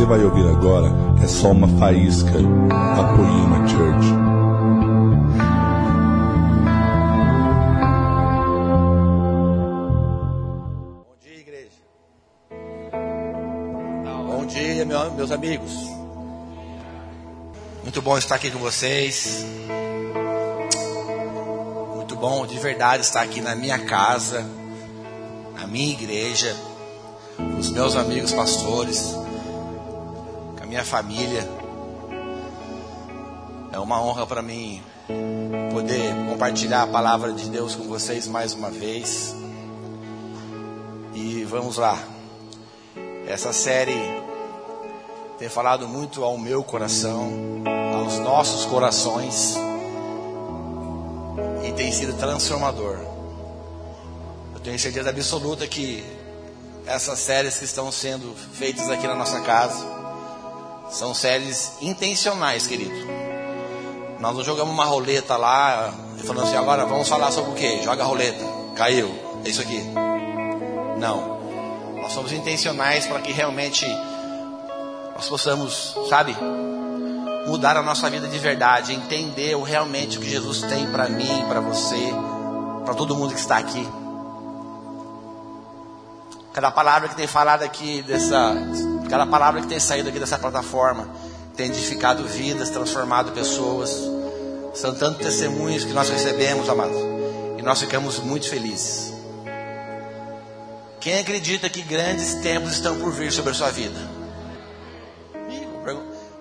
você vai ouvir agora é só uma faísca da Poema Church. Bom dia, igreja. Bom dia, meu- meus amigos. Muito bom estar aqui com vocês. Muito bom de verdade estar aqui na minha casa, na minha igreja, com os meus amigos pastores, minha família. É uma honra para mim poder compartilhar a palavra de Deus com vocês mais uma vez. E vamos lá. Essa série tem falado muito ao meu coração, aos nossos corações, e tem sido transformador. Eu tenho certeza absoluta que essas séries que estão sendo feitas aqui na nossa casa são séries intencionais, querido. Nós não jogamos uma roleta lá, falando assim, agora vamos falar sobre o quê? Joga a roleta. Caiu. É isso aqui. Não. Nós somos intencionais para que realmente nós possamos, sabe, mudar a nossa vida de verdade, entender realmente o que Jesus tem para mim, para você, para todo mundo que está aqui. Cada palavra que tem falado aqui dessa, cada palavra que tem saído aqui dessa plataforma tem edificado vidas, transformado pessoas. São tantos testemunhos que nós recebemos, amados, e nós ficamos muito felizes. Quem acredita que grandes tempos estão por vir sobre a sua vida? Vou,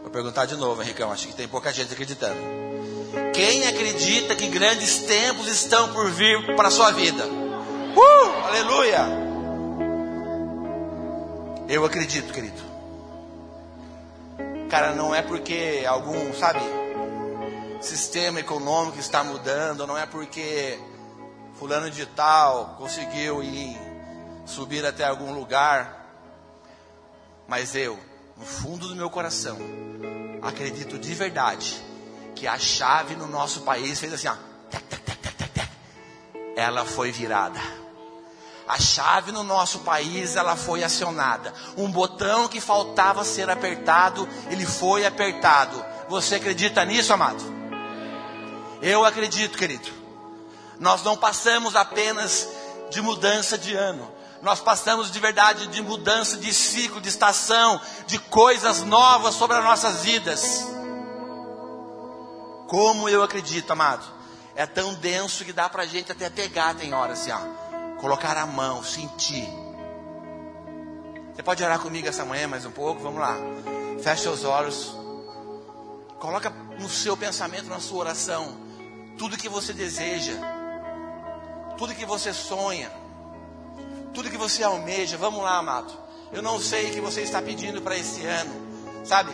vou perguntar de novo, Henricão. Acho que tem pouca gente acreditando. Quem acredita que grandes tempos estão por vir para a sua vida? Uh! Aleluia! Eu acredito, querido. Cara, não é porque algum, sabe, sistema econômico está mudando, não é porque fulano de tal conseguiu ir subir até algum lugar, mas eu, no fundo do meu coração, acredito de verdade que a chave no nosso país fez assim, ó, ela foi virada. A chave no nosso país ela foi acionada. Um botão que faltava ser apertado, ele foi apertado. Você acredita nisso, amado? Eu acredito, querido. Nós não passamos apenas de mudança de ano. Nós passamos de verdade de mudança de ciclo, de estação, de coisas novas sobre as nossas vidas. Como eu acredito, amado. É tão denso que dá pra gente até pegar, tem hora assim, ó. Colocar a mão, sentir. Você pode orar comigo essa manhã mais um pouco? Vamos lá. Feche seus olhos. Coloca no seu pensamento, na sua oração, tudo que você deseja, tudo que você sonha, tudo que você almeja. Vamos lá, amado. Eu não sei o que você está pedindo para esse ano, sabe?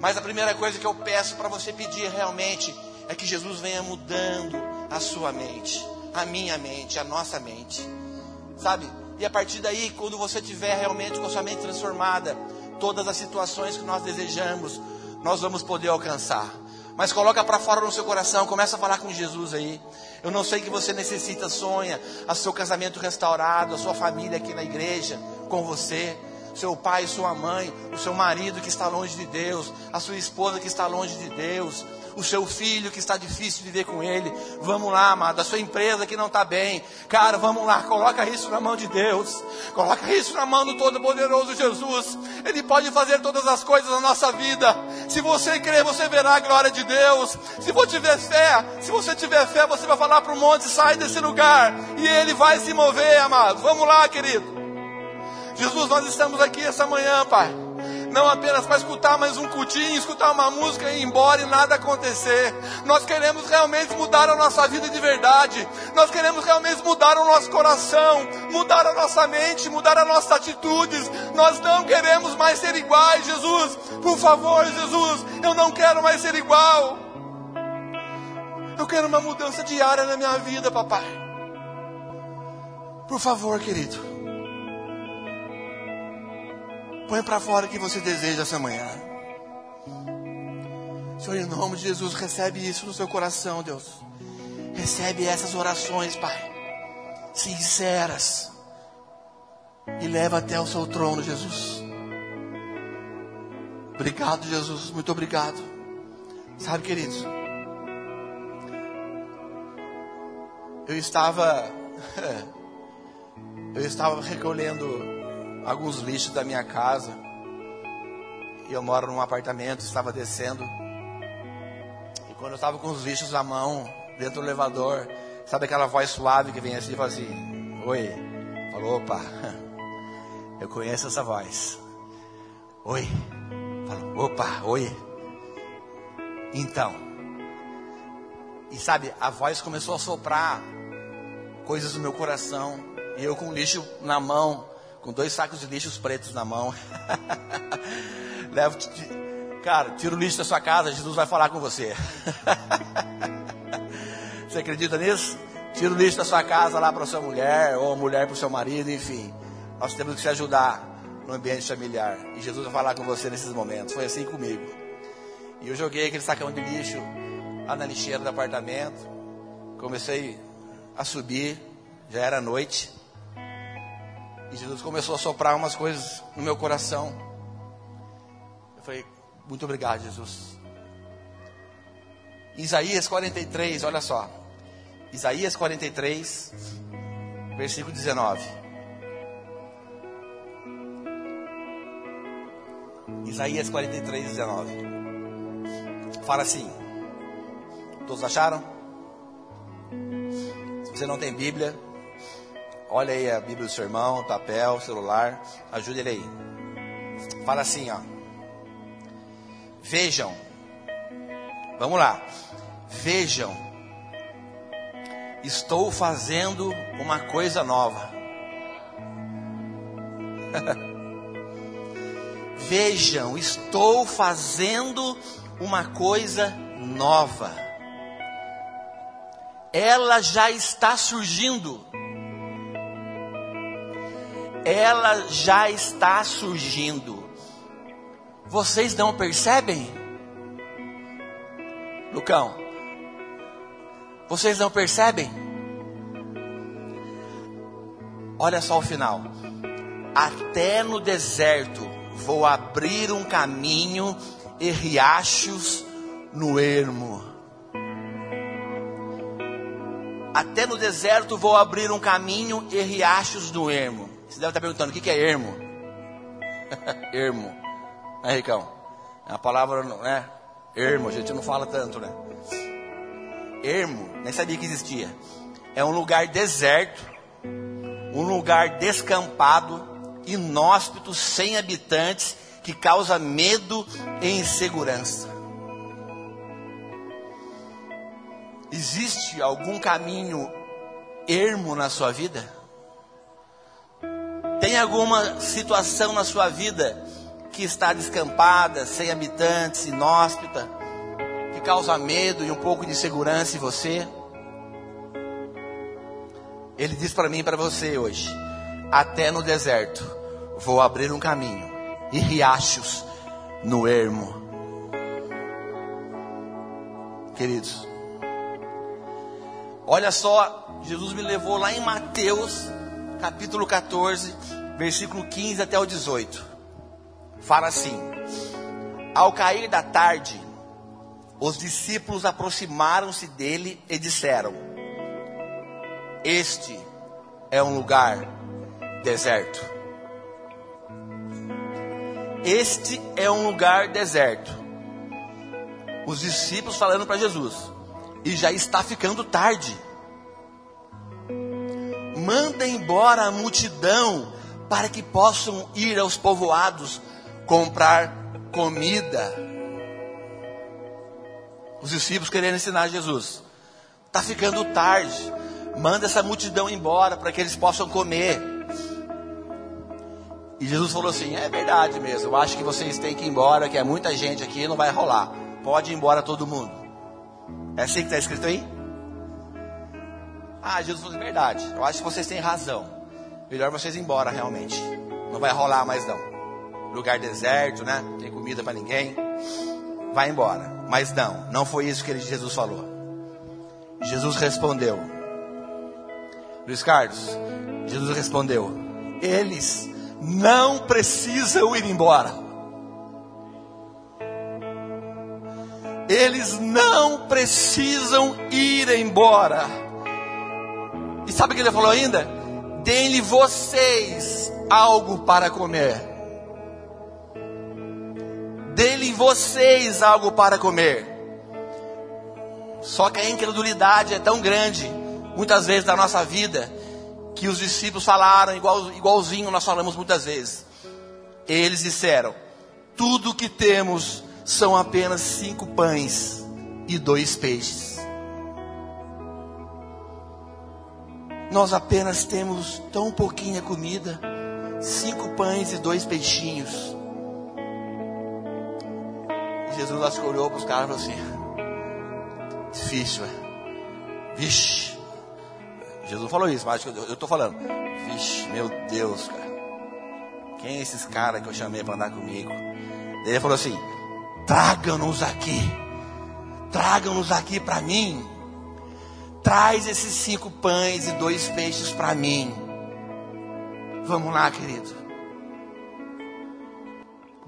Mas a primeira coisa que eu peço para você pedir realmente é que Jesus venha mudando a sua mente, a minha mente, a nossa mente, sabe? E a partir daí, quando você tiver realmente com a sua mente transformada, todas as situações que nós desejamos, nós vamos poder alcançar. Mas coloca para fora no seu coração, começa a falar com Jesus aí. Eu não sei que você necessita, sonha, a seu casamento restaurado, a sua família aqui na igreja com você, seu pai, sua mãe, o seu marido que está longe de Deus, a sua esposa que está longe de Deus, o seu filho que está difícil viver com ele. Vamos lá, amado, a sua empresa que não está bem. Cara, vamos lá, coloca isso na mão de Deus. Coloca isso na mão do Todo-Poderoso Jesus. Ele pode fazer todas as coisas na nossa vida. Se você crer, você verá a glória de Deus. Se você tiver fé, se você tiver fé, você vai falar para o monte, sai desse lugar. E ele vai se mover, amado. Vamos lá, querido. Jesus, nós estamos aqui essa manhã, Pai. Não apenas para escutar mais um cultinho, escutar uma música e ir embora e nada acontecer. Nós queremos realmente mudar a nossa vida de verdade. Nós queremos realmente mudar o nosso coração, mudar a nossa mente, mudar as nossas atitudes. Nós não queremos mais ser iguais, Jesus. Por favor, Jesus, eu não quero mais ser igual. Eu quero uma mudança diária na minha vida, papai. Por favor, querido. Põe para fora o que você deseja essa manhã. Senhor, em nome de Jesus, recebe isso no seu coração, Deus. Recebe essas orações, Pai. Sinceras. E leva até o seu trono, Jesus. Obrigado, Jesus, muito obrigado. Sabe, queridos, eu estava eu estava recolhendo alguns lixos da minha casa. E eu moro num apartamento, estava descendo. E quando eu estava com os lixos na mão, dentro do elevador, sabe aquela voz suave que vem assim e fala assim: Oi. Falou, opa, eu conheço essa voz. Oi. Falou, opa, oi. Então. E sabe, a voz começou a soprar coisas no meu coração. E eu com lixo na mão, com dois sacos de lixos pretos na mão. Levo, cara, tira o lixo da sua casa, Jesus vai falar com você. você acredita nisso? Tira o lixo da sua casa lá para sua mulher, ou a mulher para o seu marido, enfim. Nós temos que se ajudar no ambiente familiar. E Jesus vai falar com você nesses momentos. Foi assim comigo. E eu joguei aquele sacão de lixo lá na lixeira do apartamento. Comecei a subir, já era noite. E Jesus começou a soprar umas coisas no meu coração. Eu falei, muito obrigado, Jesus. Isaías 43, olha só. Isaías 43, versículo 19. Isaías 43, 19. Fala assim. Todos acharam? Se você não tem Bíblia, olha aí a Bíblia do seu irmão, papel, celular, ajude ele aí. Fala assim, ó. Vejam. Vamos lá. Vejam. Estou fazendo uma coisa nova. Vejam, estou fazendo uma coisa nova ela já está surgindo. Ela já está surgindo. Vocês não percebem? Lucão, vocês não percebem? Olha só o final. Até no deserto vou abrir um caminho e riachos no ermo. Até no deserto vou abrir um caminho e riachos do ermo. Você deve estar perguntando, o que é ermo? ermo. É, Ricão? É a palavra, né? Ermo, a gente não fala tanto, né? Ermo, nem sabia que existia. É um lugar deserto, um lugar descampado, inóspito, sem habitantes, que causa medo e insegurança. Existe algum caminho ermo na sua vida? Tem alguma situação na sua vida que está descampada, sem habitantes, inóspita, que causa medo e um pouco de insegurança em você? Ele diz para mim e para você hoje: até no deserto vou abrir um caminho e riachos no ermo. Queridos, Olha só, Jesus me levou lá em Mateus, capítulo 14, versículo 15 até o 18. Fala assim: Ao cair da tarde, os discípulos aproximaram-se dele e disseram: Este é um lugar deserto. Este é um lugar deserto. Os discípulos falando para Jesus: e já está ficando tarde. Manda embora a multidão para que possam ir aos povoados comprar comida. Os discípulos querendo ensinar Jesus. Está ficando tarde. Manda essa multidão embora para que eles possam comer. E Jesus falou assim: É verdade mesmo. Eu acho que vocês têm que ir embora, que é muita gente aqui, não vai rolar. Pode ir embora todo mundo. É assim que está escrito aí? Ah, Jesus falou, verdade. Eu acho que vocês têm razão. Melhor vocês ir embora realmente. Não vai rolar mais não. Lugar deserto, né? Não tem comida para ninguém. Vai embora. Mas não, não foi isso que ele, Jesus falou. Jesus respondeu. Luiz Carlos, Jesus respondeu: Eles não precisam ir embora. eles não precisam ir embora. E sabe o que ele falou ainda? Deem-lhe vocês algo para comer. Deem-lhe vocês algo para comer. Só que a incredulidade é tão grande, muitas vezes, da nossa vida, que os discípulos falaram igual, igualzinho nós falamos muitas vezes. Eles disseram: Tudo o que temos são apenas cinco pães e dois peixes. Nós apenas temos tão pouquinha comida, cinco pães e dois peixinhos. Jesus acho que olhou para os caras e falou assim: difícil, é? Vixe. Jesus falou isso, mas eu estou falando. Vixe, meu Deus, cara. Quem é esses caras que eu chamei para andar comigo? Ele falou assim: tragam-nos aqui. Tragam-nos aqui para mim. Traz esses cinco pães e dois peixes para mim. Vamos lá, querido.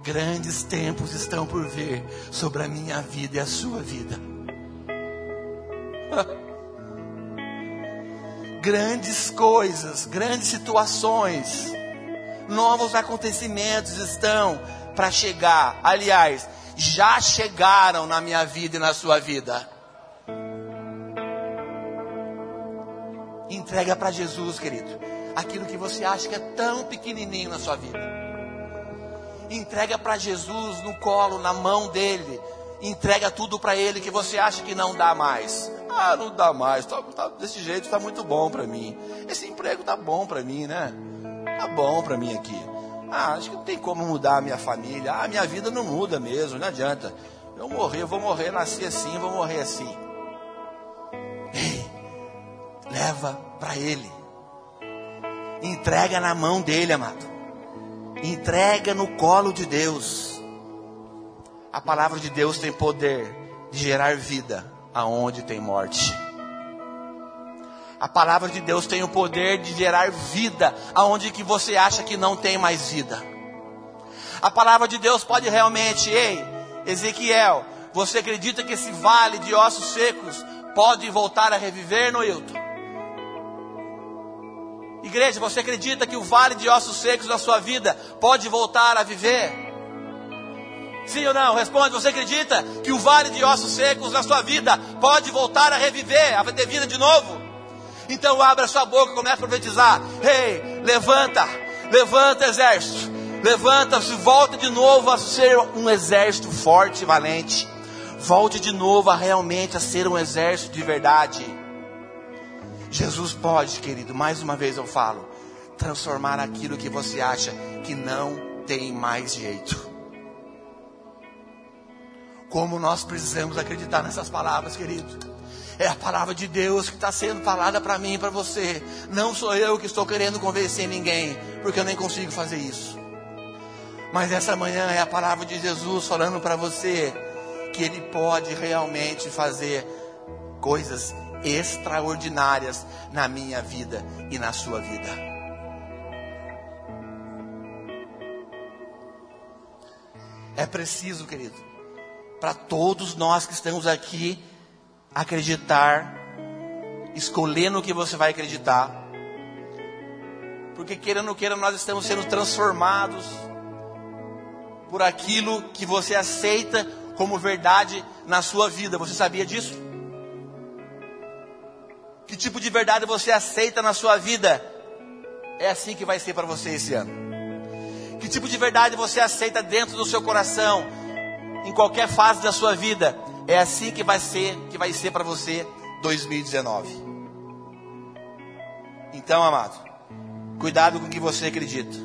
Grandes tempos estão por vir sobre a minha vida e a sua vida. grandes coisas, grandes situações, novos acontecimentos estão para chegar. Aliás, já chegaram na minha vida e na sua vida. Entrega para Jesus, querido, aquilo que você acha que é tão pequenininho na sua vida. Entrega para Jesus no colo, na mão dele. Entrega tudo para ele que você acha que não dá mais. Ah, não dá mais. Tá, tá, desse jeito está muito bom para mim. Esse emprego tá bom para mim, né? Tá bom para mim aqui. Ah, acho que não tem como mudar a minha família. Ah, minha vida não muda mesmo, não adianta. Eu morrer, eu vou morrer, nasci assim, vou morrer assim. Leva para Ele. Entrega na mão dele, amado. Entrega no colo de Deus. A palavra de Deus tem poder de gerar vida aonde tem morte. A palavra de Deus tem o poder de gerar vida aonde que você acha que não tem mais vida. A palavra de Deus pode realmente, ei, Ezequiel, você acredita que esse vale de ossos secos pode voltar a reviver, Noilton? Igreja, você acredita que o vale de ossos secos da sua vida pode voltar a viver? Sim ou não? Responde. Você acredita que o vale de ossos secos na sua vida pode voltar a reviver, a ter vida de novo? Então abra sua boca e comece a profetizar. Ei, hey, levanta, levanta exército. Levanta-se, volta de novo a ser um exército forte e valente. Volte de novo a realmente a ser um exército de verdade. Jesus pode, querido, mais uma vez eu falo, transformar aquilo que você acha que não tem mais jeito. Como nós precisamos acreditar nessas palavras, querido. É a palavra de Deus que está sendo falada para mim e para você. Não sou eu que estou querendo convencer ninguém, porque eu nem consigo fazer isso. Mas essa manhã é a palavra de Jesus falando para você que Ele pode realmente fazer coisas extraordinárias na minha vida e na sua vida. É preciso, querido, para todos nós que estamos aqui acreditar, escolher no que você vai acreditar. Porque querendo ou queira, nós estamos sendo transformados por aquilo que você aceita como verdade na sua vida. Você sabia disso? Que tipo de verdade você aceita na sua vida? É assim que vai ser para você esse ano. Que tipo de verdade você aceita dentro do seu coração? em qualquer fase da sua vida. É assim que vai ser, que vai ser para você 2019. Então, amado, cuidado com o que você acredita.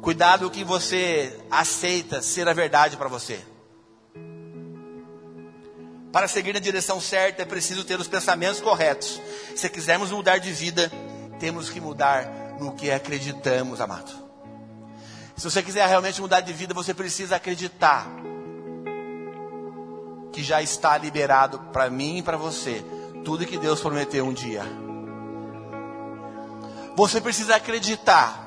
Cuidado com o que você aceita ser a verdade para você. Para seguir na direção certa é preciso ter os pensamentos corretos. Se quisermos mudar de vida, temos que mudar no que acreditamos, amado. Se você quiser realmente mudar de vida, você precisa acreditar que já está liberado para mim e para você tudo que Deus prometeu um dia. Você precisa acreditar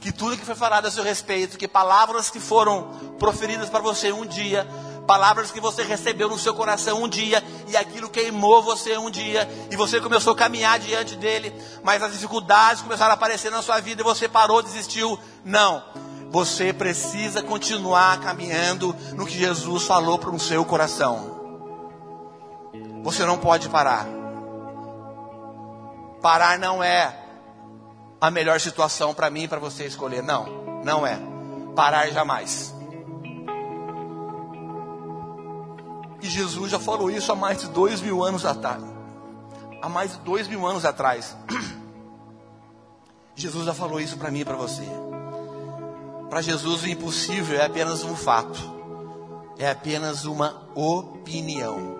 que tudo que foi falado a seu respeito, que palavras que foram proferidas para você um dia, palavras que você recebeu no seu coração um dia e aquilo queimou você um dia e você começou a caminhar diante dele, mas as dificuldades começaram a aparecer na sua vida e você parou, desistiu. Não. Você precisa continuar caminhando no que Jesus falou para o seu coração. Você não pode parar. Parar não é a melhor situação para mim e para você escolher. Não, não é. Parar jamais. E Jesus já falou isso há mais de dois mil anos atrás. Há mais de dois mil anos atrás. Jesus já falou isso para mim e para você. Para Jesus o impossível é apenas um fato. É apenas uma opinião.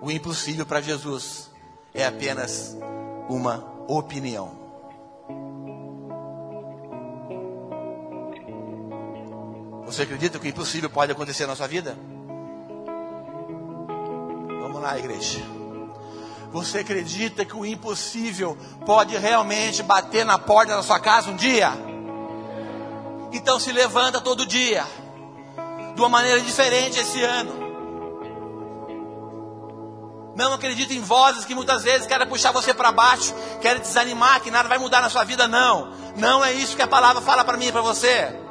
O impossível para Jesus é apenas uma opinião. Você acredita que o impossível pode acontecer na sua vida? Vamos lá, igreja. Você acredita que o impossível pode realmente bater na porta da sua casa um dia? Então se levanta todo dia, de uma maneira diferente esse ano. Não acredita em vozes que muitas vezes querem puxar você para baixo, querem desanimar, que nada vai mudar na sua vida. Não, não é isso que a palavra fala para mim e para você.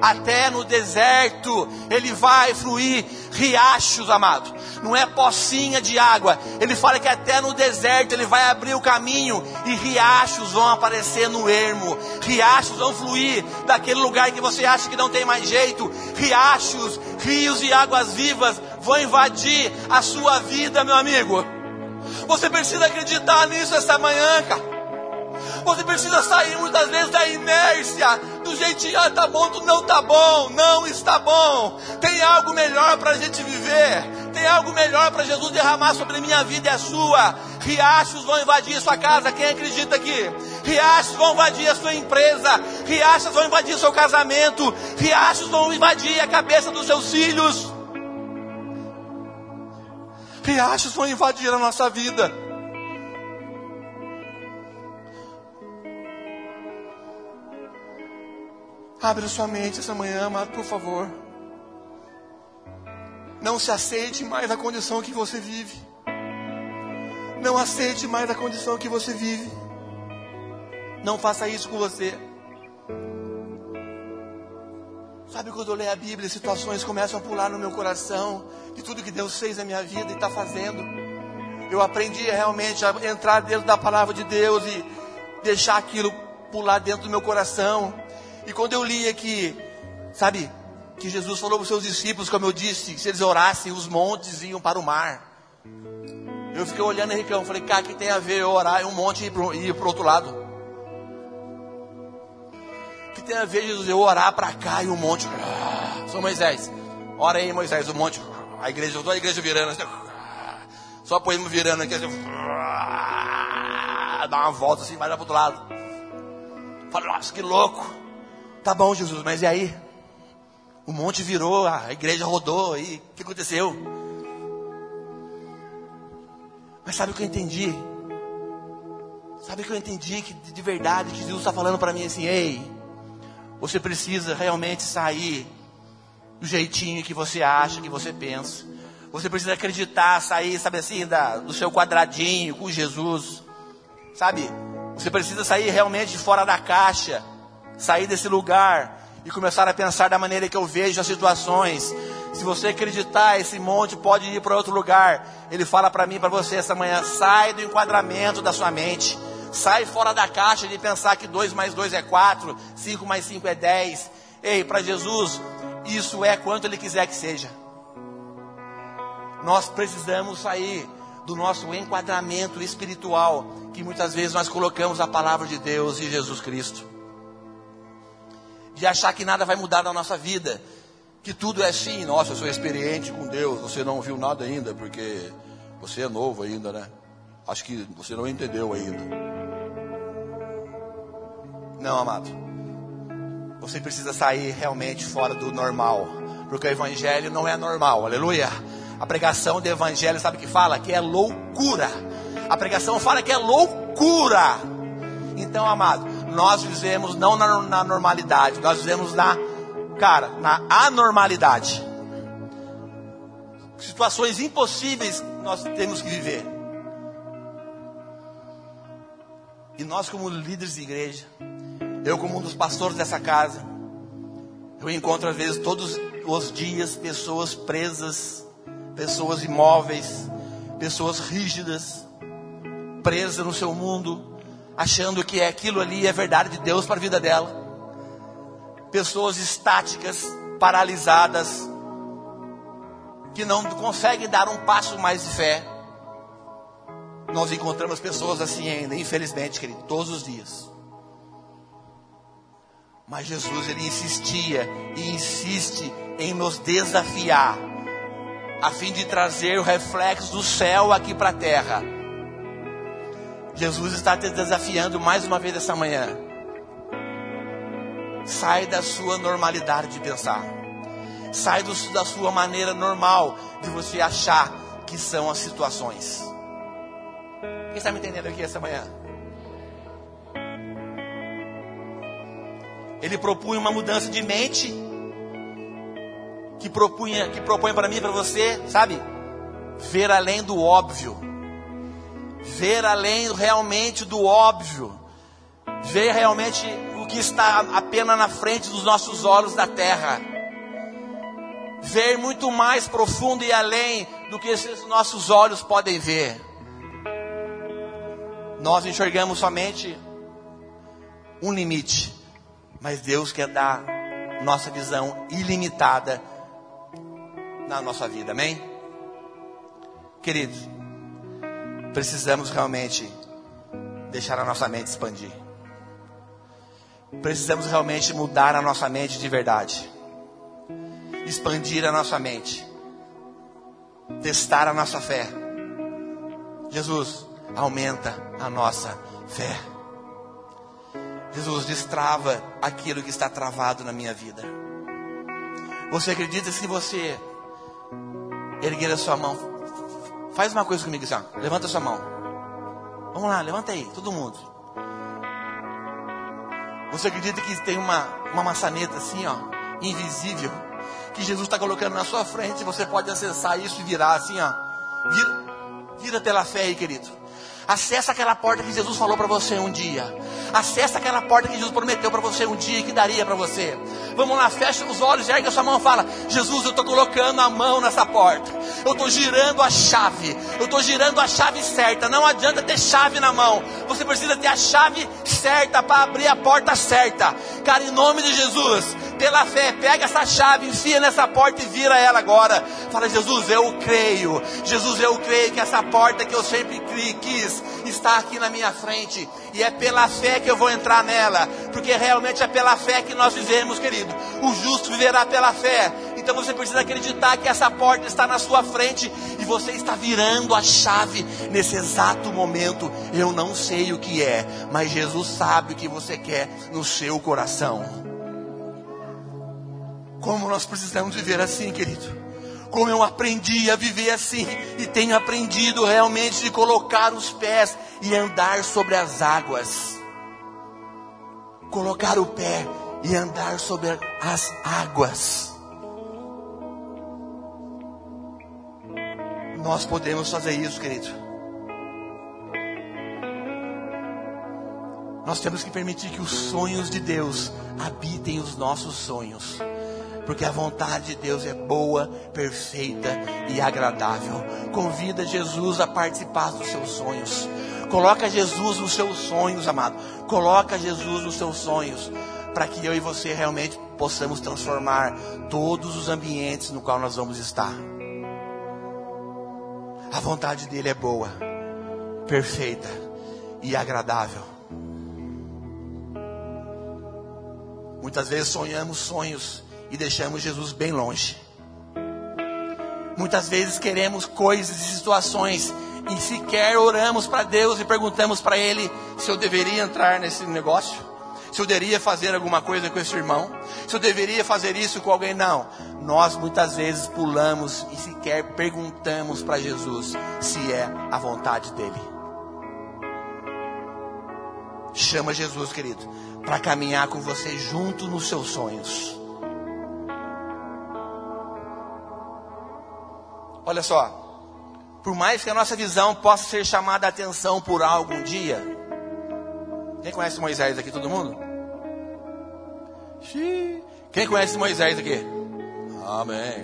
Até no deserto ele vai fluir riachos, amado. Não é pocinha de água. Ele fala que até no deserto ele vai abrir o caminho e riachos vão aparecer no ermo. Riachos vão fluir daquele lugar que você acha que não tem mais jeito. Riachos, rios e águas vivas vão invadir a sua vida, meu amigo. Você precisa acreditar nisso essa manhã, cara. Você precisa sair muitas vezes da inércia, do jeitinho, ah, tá bom, tu não tá bom, não está bom. Tem algo melhor para a gente viver. Tem algo melhor para Jesus derramar sobre minha vida e a sua. Riachos vão invadir a sua casa, quem acredita aqui? Riachos vão invadir a sua empresa, riachos vão invadir seu casamento, riachos vão invadir a cabeça dos seus filhos. Riachos vão invadir a nossa vida. Abre sua mente essa manhã, amado, por favor. Não se aceite mais a condição que você vive. Não aceite mais a condição que você vive. Não faça isso com você. Sabe quando eu leio a Bíblia, situações começam a pular no meu coração, de tudo que Deus fez na minha vida e está fazendo. Eu aprendi realmente a entrar dentro da palavra de Deus e deixar aquilo pular dentro do meu coração. E quando eu li aqui, sabe, que Jesus falou para os seus discípulos, como eu disse, que se eles orassem, os montes iam para o mar. Eu fiquei olhando e reclamando, falei, cara, que tem a ver eu orar e um monte ir para o outro lado? que tem a ver Jesus eu orar para cá e um monte? Ah, sou Moisés, ora aí Moisés, um monte, a igreja, toda a igreja virando, assim, só põe virando aqui, assim, dá uma volta assim, vai lá para o outro lado. Fala, nossa, que louco. Tá bom, Jesus, mas e aí? O monte virou, a igreja rodou, e o que aconteceu? Mas sabe o que eu entendi? Sabe o que eu entendi que de verdade que Jesus está falando para mim assim, ei, você precisa realmente sair do jeitinho que você acha, que você pensa. Você precisa acreditar, sair, sabe assim, da, do seu quadradinho com Jesus. Sabe? Você precisa sair realmente fora da caixa sair desse lugar e começar a pensar da maneira que eu vejo as situações. Se você acreditar, esse monte pode ir para outro lugar. Ele fala para mim, para você essa manhã: sai do enquadramento da sua mente. Sai fora da caixa de pensar que 2 mais 2 é 4, 5 mais 5 é 10. Ei, para Jesus, isso é quanto Ele quiser que seja. Nós precisamos sair do nosso enquadramento espiritual, que muitas vezes nós colocamos a palavra de Deus e Jesus Cristo de achar que nada vai mudar na nossa vida, que tudo é assim, nossa, eu sou experiente com Deus, você não viu nada ainda, porque você é novo ainda, né? Acho que você não entendeu ainda. Não, amado. Você precisa sair realmente fora do normal, porque o evangelho não é normal, aleluia. A pregação do evangelho, sabe o que fala? Que é loucura. A pregação fala que é loucura. Então, amado, nós vivemos não na, na normalidade, nós vivemos na cara, na anormalidade. Situações impossíveis nós temos que viver. E nós, como líderes de igreja, eu, como um dos pastores dessa casa, eu encontro às vezes todos os dias pessoas presas, pessoas imóveis, pessoas rígidas, presas no seu mundo, achando que aquilo ali é verdade de Deus para a vida dela. Pessoas estáticas, paralisadas, que não conseguem dar um passo mais de fé. Nós encontramos pessoas assim ainda, infelizmente, querido, todos os dias. Mas Jesus, ele insistia e insiste em nos desafiar, a fim de trazer o reflexo do céu aqui para a terra. Jesus está te desafiando mais uma vez essa manhã. Sai da sua normalidade de pensar. Sai do, da sua maneira normal de você achar que são as situações. Quem está me entendendo aqui essa manhã? Ele propunha uma mudança de mente que propunha, que propõe para mim e para você, sabe? Ver além do óbvio. Ver além realmente do óbvio. Ver realmente o que está apenas na frente dos nossos olhos da terra. Ver muito mais profundo e além do que esses nossos olhos podem ver. Nós enxergamos somente um limite mas Deus quer dar nossa visão ilimitada na nossa vida, amém? Queridos, precisamos realmente deixar a nossa mente expandir. Precisamos realmente mudar a nossa mente de verdade. Expandir a nossa mente. Testar a nossa fé. Jesus, aumenta a nossa fé. Jesus destrava aquilo que está travado na minha vida. Você acredita se você erguer a sua mão? Faz uma coisa comigo, assim, levanta sua mão. Vamos lá, levanta aí, todo mundo. Você acredita que tem uma, uma maçaneta assim, ó, invisível, que Jesus está colocando na sua frente, você pode acessar isso e virar assim, ó. Vira, vira pela fé aí, querido. Acessa aquela porta que Jesus falou para você um dia. Acessa aquela porta que Jesus prometeu para você um dia que daria para você. Vamos lá, fecha os olhos, ergue a sua mão e fala: Jesus, eu estou colocando a mão nessa porta. Eu estou girando a chave. Eu estou girando a chave certa. Não adianta ter chave na mão. Você precisa ter a chave certa para abrir a porta certa. Cara, em nome de Jesus, pela fé, pega essa chave, enfia nessa porta e vira ela agora. Fala, Jesus, eu creio. Jesus, eu creio que essa porta que eu sempre quis está aqui na minha frente. E é pela fé que eu vou entrar nela. Porque realmente é pela fé que nós vivemos, querido. O justo viverá pela fé. Então você precisa acreditar que essa porta está na sua frente e você está virando a chave nesse exato momento. Eu não sei o que é, mas Jesus sabe o que você quer no seu coração. Como nós precisamos viver assim, querido como eu aprendi a viver assim e tenho aprendido realmente de colocar os pés e andar sobre as águas. Colocar o pé e andar sobre as águas. Nós podemos fazer isso, querido. Nós temos que permitir que os sonhos de Deus habitem os nossos sonhos porque a vontade de Deus é boa, perfeita e agradável. Convida Jesus a participar dos seus sonhos. Coloca Jesus nos seus sonhos, amado. Coloca Jesus nos seus sonhos, para que eu e você realmente possamos transformar todos os ambientes no qual nós vamos estar. A vontade dele é boa, perfeita e agradável. Muitas vezes sonhamos sonhos e deixamos Jesus bem longe. Muitas vezes queremos coisas e situações e sequer oramos para Deus e perguntamos para Ele se eu deveria entrar nesse negócio, se eu deveria fazer alguma coisa com esse irmão, se eu deveria fazer isso com alguém. Não, nós muitas vezes pulamos e sequer perguntamos para Jesus se é a vontade dEle. Chama Jesus, querido, para caminhar com você junto nos seus sonhos. Olha só. Por mais que a nossa visão possa ser chamada a atenção por algo um dia. Quem conhece Moisés aqui? Todo mundo? Quem conhece Moisés aqui? Amém.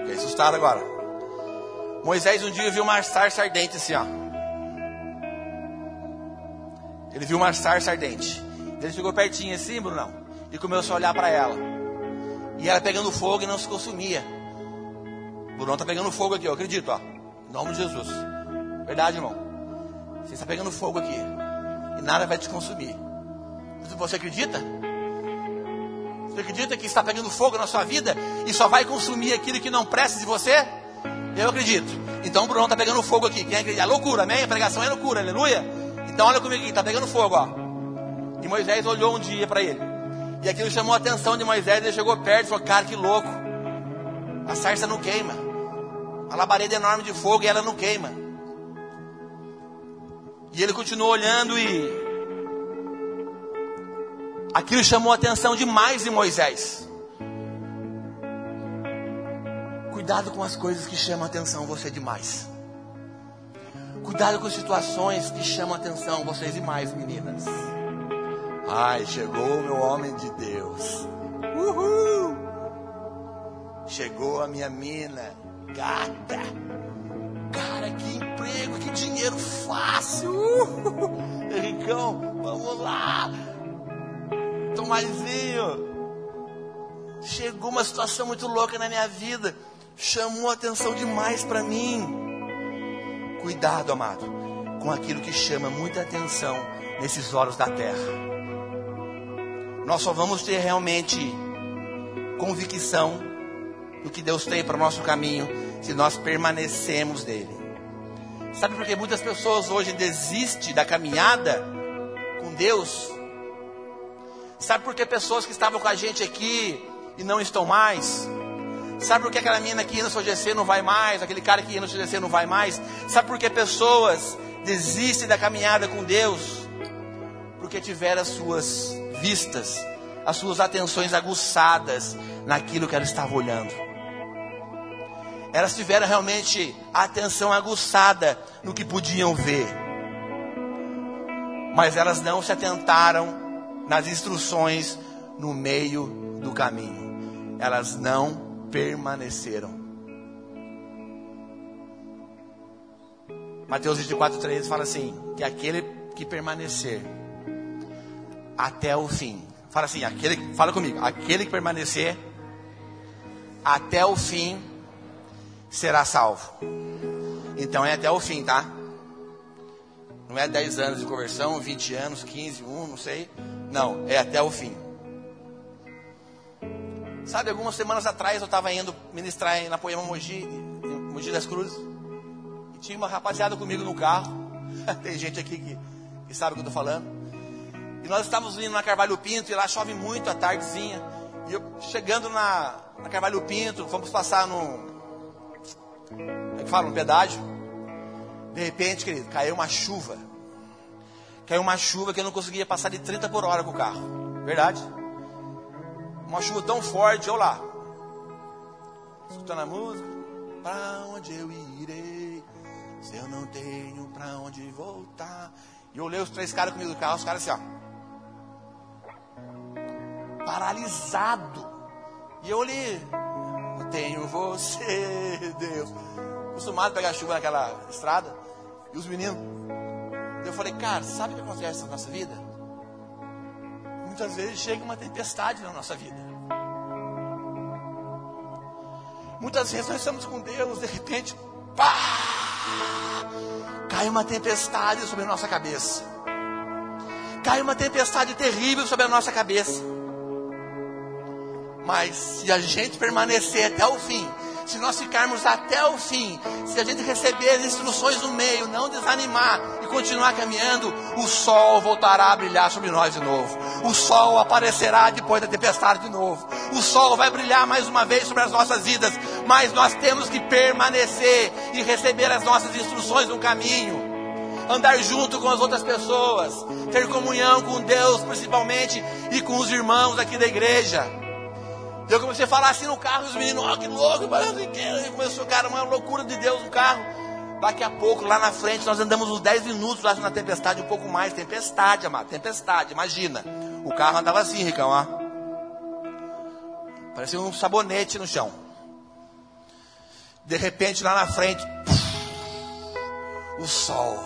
Fiquei assustado agora. Moisés um dia viu uma sarça ardente assim, ó. Ele viu uma sarça ardente. Ele chegou pertinho assim, Brunão, e começou a olhar para ela. E ela pegando fogo e não se consumia. Brunão está pegando fogo aqui, eu acredito, ó. Em nome de Jesus. Verdade, irmão. Você está pegando fogo aqui. E nada vai te consumir. Você acredita? Você acredita que está pegando fogo na sua vida e só vai consumir aquilo que não presta de você? Eu acredito. Então o Bruno está pegando fogo aqui. Quem acredita? É loucura, amém? A pregação é loucura, aleluia. Então olha comigo aqui, está pegando fogo, ó. E Moisés olhou um dia para ele. E aquilo chamou a atenção de Moisés. Ele chegou perto e falou: Cara, que louco. A sarça não queima. Uma labareda enorme de fogo e ela não queima. E ele continuou olhando e Aquilo chamou a atenção demais de Moisés. Cuidado com as coisas que chamam a atenção você demais. Cuidado com situações que chamam a atenção vocês demais, meninas. Ai, chegou o meu homem de Deus. Uhul! Chegou a minha mina, gata. Cara, que emprego, que dinheiro fácil. Uhul! Henricão, vamos lá. Tomaizinho. Chegou uma situação muito louca na minha vida. Chamou atenção demais para mim. Cuidado, amado, com aquilo que chama muita atenção nesses olhos da terra. Nós só vamos ter realmente convicção do que Deus tem para o nosso caminho se nós permanecemos nele. Sabe por que muitas pessoas hoje desistem da caminhada com Deus? Sabe por que pessoas que estavam com a gente aqui e não estão mais? Sabe por que aquela menina que ia no GC não vai mais? Aquele cara que ia no GC não vai mais? Sabe por que pessoas desistem da caminhada com Deus? Porque tiveram as suas vistas, as suas atenções aguçadas naquilo que elas estavam olhando. Elas tiveram realmente a atenção aguçada no que podiam ver. Mas elas não se atentaram nas instruções no meio do caminho. Elas não permaneceram. Mateus 24, 13 fala assim: que aquele que permanecer até o fim. Fala assim, aquele, fala comigo, aquele que permanecer até o fim será salvo. Então é até o fim, tá? Não é 10 anos de conversão, 20 anos, 15, 1, não sei. Não, é até o fim. Sabe, algumas semanas atrás eu estava indo ministrar na Poema Mogi, Mogi das Cruzes. E tinha uma rapaziada comigo no carro. Tem gente aqui que, que sabe o que eu estou falando. E nós estávamos indo na Carvalho Pinto e lá chove muito à tardezinha. E eu chegando na, na Carvalho Pinto, fomos passar no. É que fala? No pedágio. De repente, querido, caiu uma chuva caiu uma chuva que eu não conseguia passar de 30 por hora com o carro. Verdade? Uma chuva tão forte, olha lá. Escutando a música. Para onde eu irei? Se eu não tenho para onde voltar. E eu olhei os três caras comigo do carro, os caras assim, ó. Paralisado. E eu olhei. Tenho você, Deus. Acostumado a pegar chuva naquela estrada. E os meninos eu falei, cara, sabe o que acontece na nossa vida? Muitas vezes chega uma tempestade na nossa vida. Muitas vezes nós estamos com Deus, de repente, pá, cai uma tempestade sobre a nossa cabeça. Cai uma tempestade terrível sobre a nossa cabeça. Mas se a gente permanecer até o fim, se nós ficarmos até o fim, se a gente receber as instruções no meio, não desanimar e continuar caminhando, o sol voltará a brilhar sobre nós de novo. O sol aparecerá depois da tempestade de novo. O sol vai brilhar mais uma vez sobre as nossas vidas, mas nós temos que permanecer e receber as nossas instruções no caminho. Andar junto com as outras pessoas, ter comunhão com Deus principalmente e com os irmãos aqui da igreja Eu comecei a falar assim no carro, os meninos, ó, oh, que louco, que começou, cara, uma loucura de Deus no carro. Daqui a pouco, lá na frente, nós andamos uns 10 minutos lá na tempestade, um pouco mais. Tempestade, amado, tempestade, imagina. O carro andava assim, Ricão, ó. Parecia um sabonete no chão. De repente, lá na frente, o sol.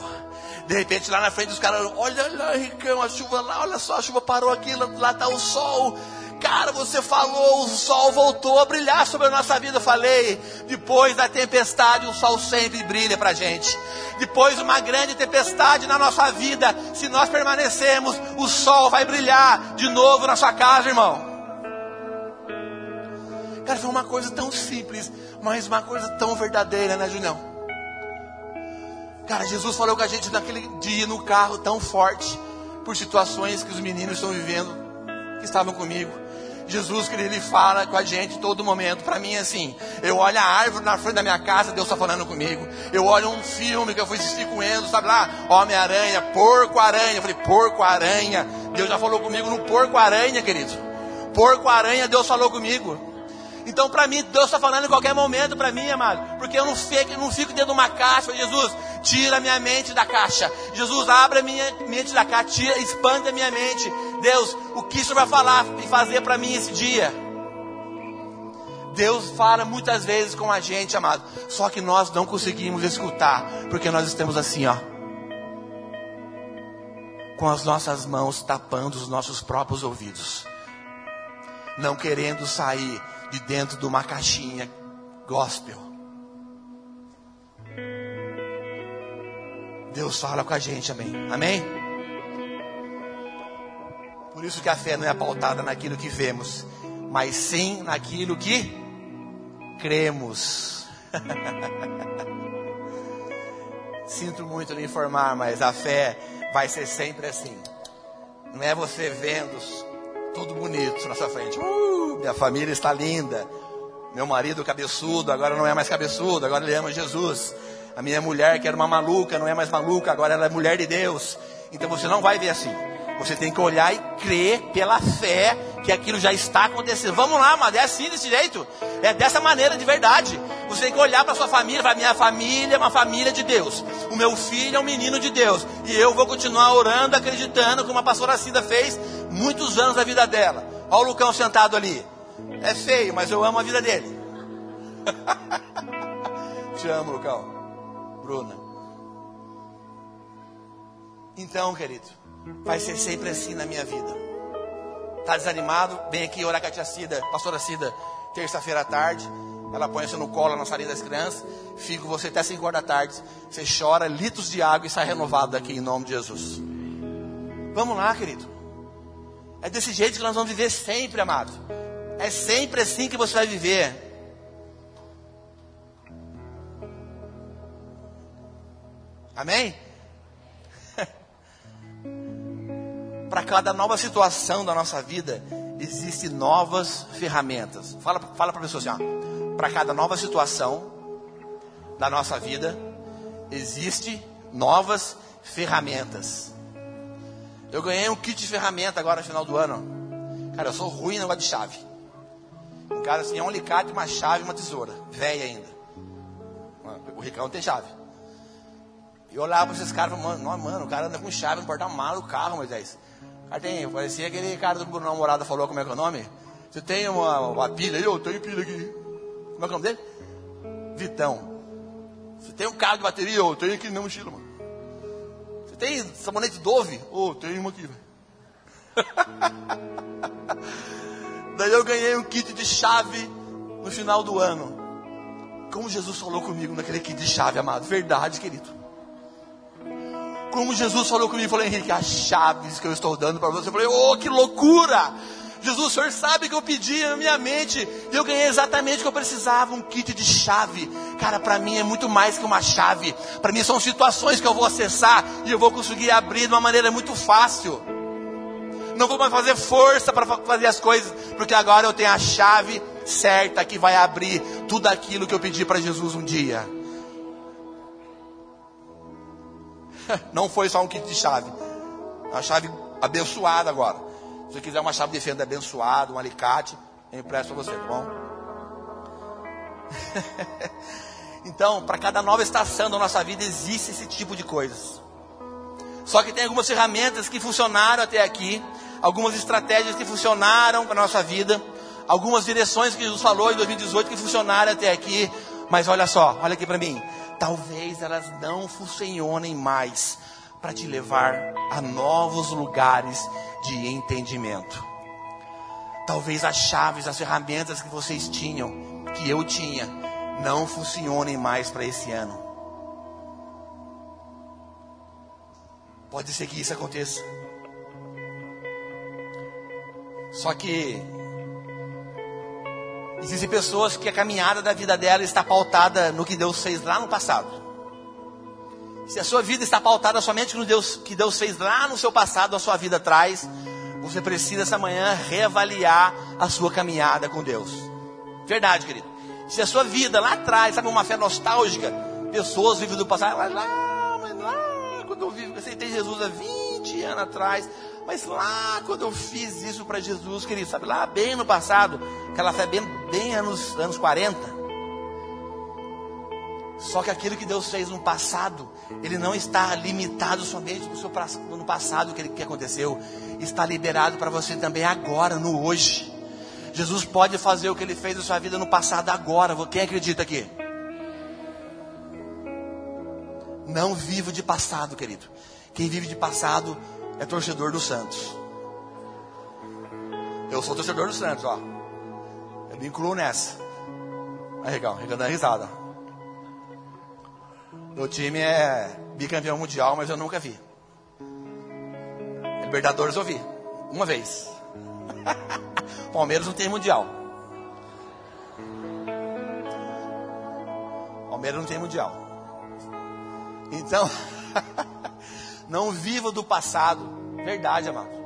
De repente, lá na frente, os caras, olha lá, Ricão, a chuva lá, olha só, a chuva parou aqui, lá está o sol. Cara, você falou, o sol voltou a brilhar sobre a nossa vida. Eu falei, depois da tempestade, o sol sempre brilha para gente. Depois de uma grande tempestade na nossa vida, se nós permanecermos, o sol vai brilhar de novo na sua casa, irmão. Cara, foi uma coisa tão simples, mas uma coisa tão verdadeira, né, Julião? Cara, Jesus falou com a gente naquele dia no carro tão forte, por situações que os meninos estão vivendo, que estavam comigo. Jesus, que ele fala com a gente todo momento. Para mim, assim, eu olho a árvore na frente da minha casa, Deus está falando comigo. Eu olho um filme que eu fui assistir com ele, sabe lá? Homem-Aranha, Porco-Aranha. Eu falei, Porco-Aranha. Deus já falou comigo no Porco-Aranha, querido. Porco-Aranha, Deus falou comigo. Então, para mim, Deus está falando em qualquer momento para mim, amado. Porque eu não fico, não fico dentro de uma caixa. Jesus, tira a minha mente da caixa. Jesus, abre a minha mente da caixa. Tira, a minha mente. Deus, o que isso vai falar e fazer para mim esse dia? Deus fala muitas vezes com a gente, amado. Só que nós não conseguimos escutar. Porque nós estamos assim, ó. Com as nossas mãos tapando os nossos próprios ouvidos. Não querendo sair de dentro de uma caixinha gospel. Deus fala com a gente, amém? Amém? Por isso que a fé não é pautada naquilo que vemos, mas sim naquilo que cremos. Sinto muito lhe informar, mas a fé vai ser sempre assim. Não é você vendo tudo bonito na sua frente. Uh, minha família está linda. Meu marido cabeçudo, agora não é mais cabeçudo, agora ele ama Jesus. A minha mulher, que era uma maluca, não é mais maluca, agora ela é mulher de Deus. Então você não vai ver assim. Você tem que olhar e crer pela fé que aquilo já está acontecendo. Vamos lá, mas é assim desse jeito. É dessa maneira de verdade. Você tem que olhar para sua família, para minha família é uma família de Deus. O meu filho é um menino de Deus. E eu vou continuar orando, acreditando, como a pastora Cida fez muitos anos da vida dela. Olha o Lucão sentado ali. É feio, mas eu amo a vida dele. Te amo, Lucão. Bruna. Então, querido, vai ser sempre assim na minha vida. Tá desanimado? Vem aqui orar com a tia Cida, pastora Cida, terça-feira à tarde. Ela põe você no colo na salinha das crianças. Fico você até 5 horas da tarde. Você chora litros de água e sai renovado daqui em nome de Jesus. Vamos lá, querido. É desse jeito que nós vamos viver sempre, amado. É sempre assim que você vai viver. Amém? Para cada nova situação da nossa vida, existem novas ferramentas. Fala, fala para a pessoa assim, para cada nova situação da nossa vida, existe novas ferramentas. Eu ganhei um kit de ferramenta agora no final do ano. Cara, eu sou ruim no negócio de chave. Cara, assim, é um alicate, uma chave e uma tesoura. Velha ainda. O Ricão tem chave. E eu olhava para esses caras e falava, mano, mano, o cara anda com chave no porta-malas do carro, Moisés. O cara tem, parecia aquele cara do Bruno Namorada falou, como é que é o nome? Você tem uma, uma pilha aí? Eu tenho pilha aqui. Como é, é o nome dele? Vitão. Você tem um carro de bateria? Eu tenho aqui na mochila, mano. Você tem sabonete Dove? Oh, tem uma aqui, velho. Daí eu ganhei um kit de chave no final do ano. Como Jesus falou comigo naquele kit de chave, amado. Verdade, querido. Como Jesus falou comigo, falou, Henrique, as chaves que eu estou dando para você. Eu falei, oh, que loucura! Jesus, o Senhor sabe que eu pedi na minha mente, e eu ganhei exatamente o que eu precisava, um kit de chave. Cara, para mim é muito mais que uma chave. Para mim são situações que eu vou acessar e eu vou conseguir abrir de uma maneira muito fácil. Não vou mais fazer força para fazer as coisas, porque agora eu tenho a chave certa que vai abrir tudo aquilo que eu pedi para Jesus um dia. Não foi só um kit de chave, uma chave abençoada agora. Se você quiser uma chave de fenda abençoada, um alicate, Eu empresto para você, tá bom? então, para cada nova estação da nossa vida existe esse tipo de coisas. Só que tem algumas ferramentas que funcionaram até aqui, algumas estratégias que funcionaram para nossa vida, algumas direções que Jesus falou em 2018 que funcionaram até aqui, mas olha só, olha aqui para mim. Talvez elas não funcionem mais para te levar a novos lugares de entendimento. Talvez as chaves, as ferramentas que vocês tinham, que eu tinha, não funcionem mais para esse ano. Pode ser que isso aconteça. Só que existem pessoas que a caminhada da vida dela está pautada no que Deus fez lá no passado. Se a sua vida está pautada somente no Deus, que Deus fez lá no seu passado, a sua vida atrás, você precisa essa manhã reavaliar a sua caminhada com Deus. Verdade, querido. Se a sua vida lá atrás, sabe, uma fé nostálgica, pessoas vivem do passado, lá, lá, mas lá quando eu vivo, aceitei Jesus há 20 anos atrás, mas lá quando eu fiz isso para Jesus, querido, sabe, lá bem no passado, aquela fé bem, bem anos, anos 40. Só que aquilo que Deus fez no passado, Ele não está limitado somente no, seu, no passado que, que aconteceu, está liberado para você também agora, no hoje. Jesus pode fazer o que Ele fez na sua vida no passado agora. Quem acredita aqui? Não vivo de passado, querido. Quem vive de passado é torcedor do Santos. Eu sou torcedor do Santos, ó. Eu me incluo nessa. Aí, legal, Ricardo dando risada. Meu time é bicampeão mundial, mas eu nunca vi. Libertadores eu vi. Uma vez. Palmeiras não tem mundial. Palmeiras não tem mundial. Então, não viva do passado. Verdade, amado.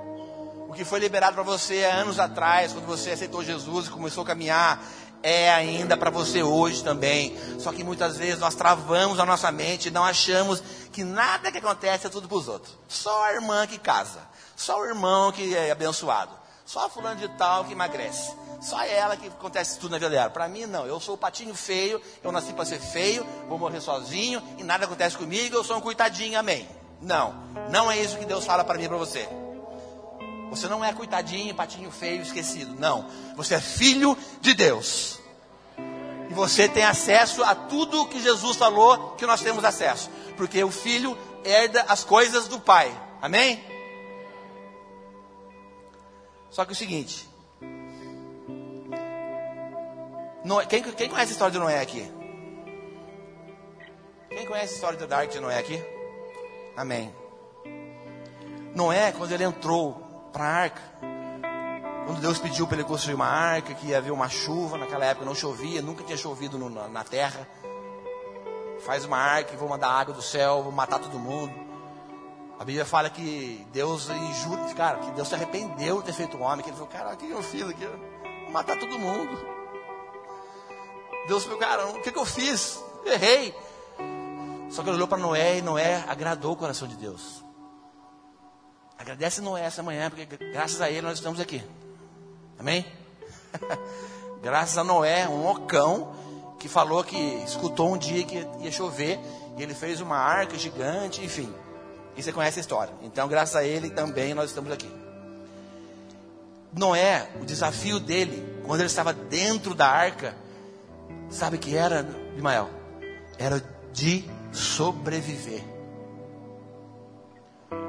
O que foi liberado para você anos atrás, quando você aceitou Jesus e começou a caminhar, é ainda para você hoje também. Só que muitas vezes nós travamos a nossa mente e não achamos que nada que acontece é tudo para os outros. Só a irmã que casa, só o irmão que é abençoado, só a fulano de tal que emagrece. Só ela que acontece tudo na vida dela. Para mim, não. Eu sou o patinho feio, eu nasci para ser feio, vou morrer sozinho e nada acontece comigo, eu sou um coitadinho, amém. Não, não é isso que Deus fala para mim e para você. Você não é coitadinho, patinho feio, esquecido. Não. Você é filho de Deus. E você tem acesso a tudo que Jesus falou que nós temos acesso. Porque o filho herda as coisas do pai. Amém? Só que é o seguinte: Noé, quem, quem conhece a história de Noé aqui? Quem conhece a história da arca de Noé aqui? Amém. Noé, quando ele entrou para a arca, quando Deus pediu para ele construir uma arca, que ia haver uma chuva, naquela época não chovia, nunca tinha chovido no, na, na, terra. Faz uma arca vou mandar água do céu, vou matar todo mundo. A Bíblia fala que Deus injúria, cara, que Deus se arrependeu de ter feito o homem, que ele falou, cara, o que eu fiz aqui? Vou matar todo mundo. Deus falou, cara, o que, que eu fiz? Errei. Só que ele olhou para Noé e Noé agradou o coração de Deus. Agradece Noé essa manhã, porque graças a ele nós estamos aqui. Amém? graças a Noé, um ocão, que falou que escutou um dia que ia chover, e ele fez uma arca gigante, enfim. E você conhece a história. Então, graças a ele também nós estamos aqui. Noé, o desafio dele, quando ele estava dentro da arca, Sabe que era, Ismael? Era de sobreviver.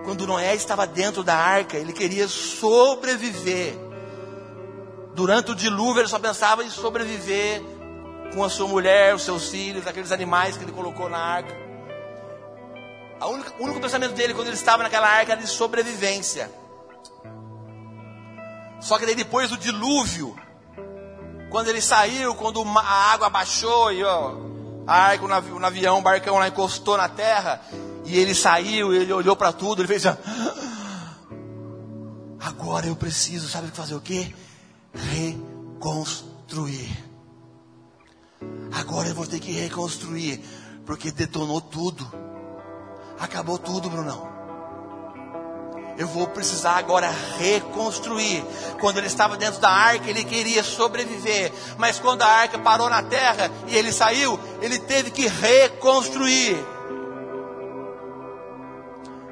Quando Noé estava dentro da arca, ele queria sobreviver. Durante o dilúvio, ele só pensava em sobreviver com a sua mulher, os seus filhos, aqueles animais que ele colocou na arca. Única, o único pensamento dele quando ele estava naquela arca era de sobrevivência. Só que daí depois do dilúvio, quando ele saiu, quando a água baixou e ó, a arca, o, avião, o barcão lá encostou na terra, e ele saiu, ele olhou para tudo, ele fez assim, agora eu preciso, sabe fazer o que? Reconstruir. Agora eu vou ter que reconstruir, porque detonou tudo. Acabou tudo, Brunão. Eu vou precisar agora reconstruir. Quando ele estava dentro da arca, ele queria sobreviver, mas quando a arca parou na terra e ele saiu, ele teve que reconstruir.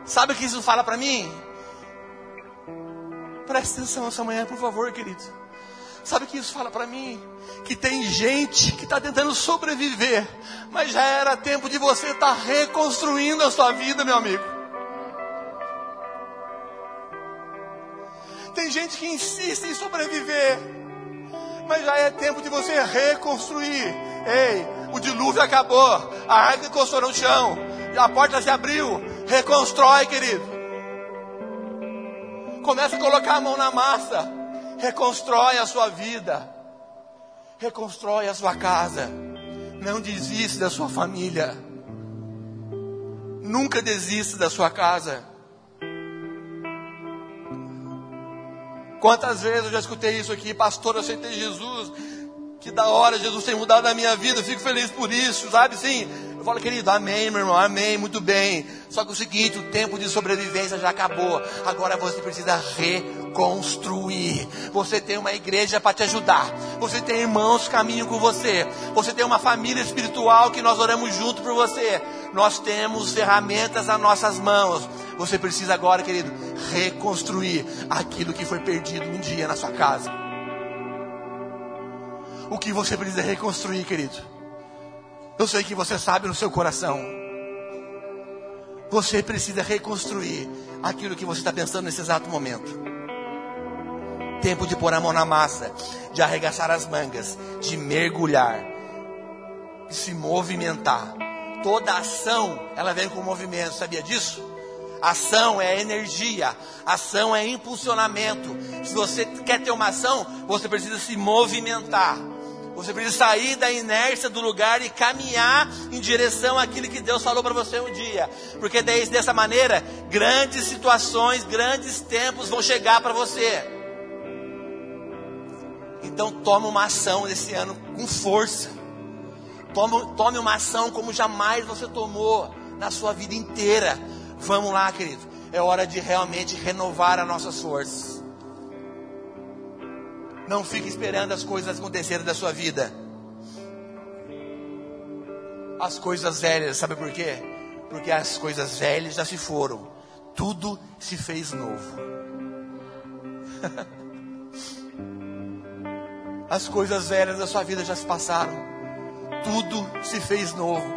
Sabe o que isso fala para mim? Presta atenção essa manhã, por favor, querido. Sabe o que isso fala para mim? Que tem gente que está tentando sobreviver, mas já era tempo de você estar tá reconstruindo a sua vida, meu amigo. Tem gente que insiste em sobreviver, mas já é tempo de você reconstruir. Ei, o dilúvio acabou, a arca encostou no chão, a porta se abriu. Reconstrói, querido. Começa a colocar a mão na massa. Reconstrói a sua vida. Reconstrói a sua casa. Não desista da sua família. Nunca desista da sua casa. Quantas vezes eu já escutei isso aqui, pastor, eu aceitei Jesus, que da hora Jesus tem mudado a minha vida, eu fico feliz por isso, sabe? Sim, eu falo, querido, amém, meu irmão, amém, muito bem. Só que o seguinte, o tempo de sobrevivência já acabou. Agora você precisa reconstruir. Você tem uma igreja para te ajudar. Você tem irmãos que caminham com você. Você tem uma família espiritual que nós oramos junto por você. Nós temos ferramentas às nossas mãos. Você precisa agora, querido, reconstruir aquilo que foi perdido um dia na sua casa. O que você precisa reconstruir, querido? Eu sei que você sabe no seu coração. Você precisa reconstruir aquilo que você está pensando nesse exato momento. Tempo de pôr a mão na massa, de arregaçar as mangas, de mergulhar, de se movimentar. Toda ação, ela vem com movimento, sabia disso? Ação é energia, ação é impulsionamento. Se você quer ter uma ação, você precisa se movimentar. Você precisa sair da inércia do lugar e caminhar em direção àquilo que Deus falou para você um dia. Porque dessa maneira, grandes situações, grandes tempos vão chegar para você. Então tome uma ação esse ano com força. Tome, tome uma ação como jamais você tomou na sua vida inteira Vamos lá, querido. É hora de realmente renovar as nossas forças. Não fique esperando as coisas acontecerem da sua vida. As coisas velhas, sabe por quê? Porque as coisas velhas já se foram. Tudo se fez novo. As coisas velhas da sua vida já se passaram. Tudo se fez novo.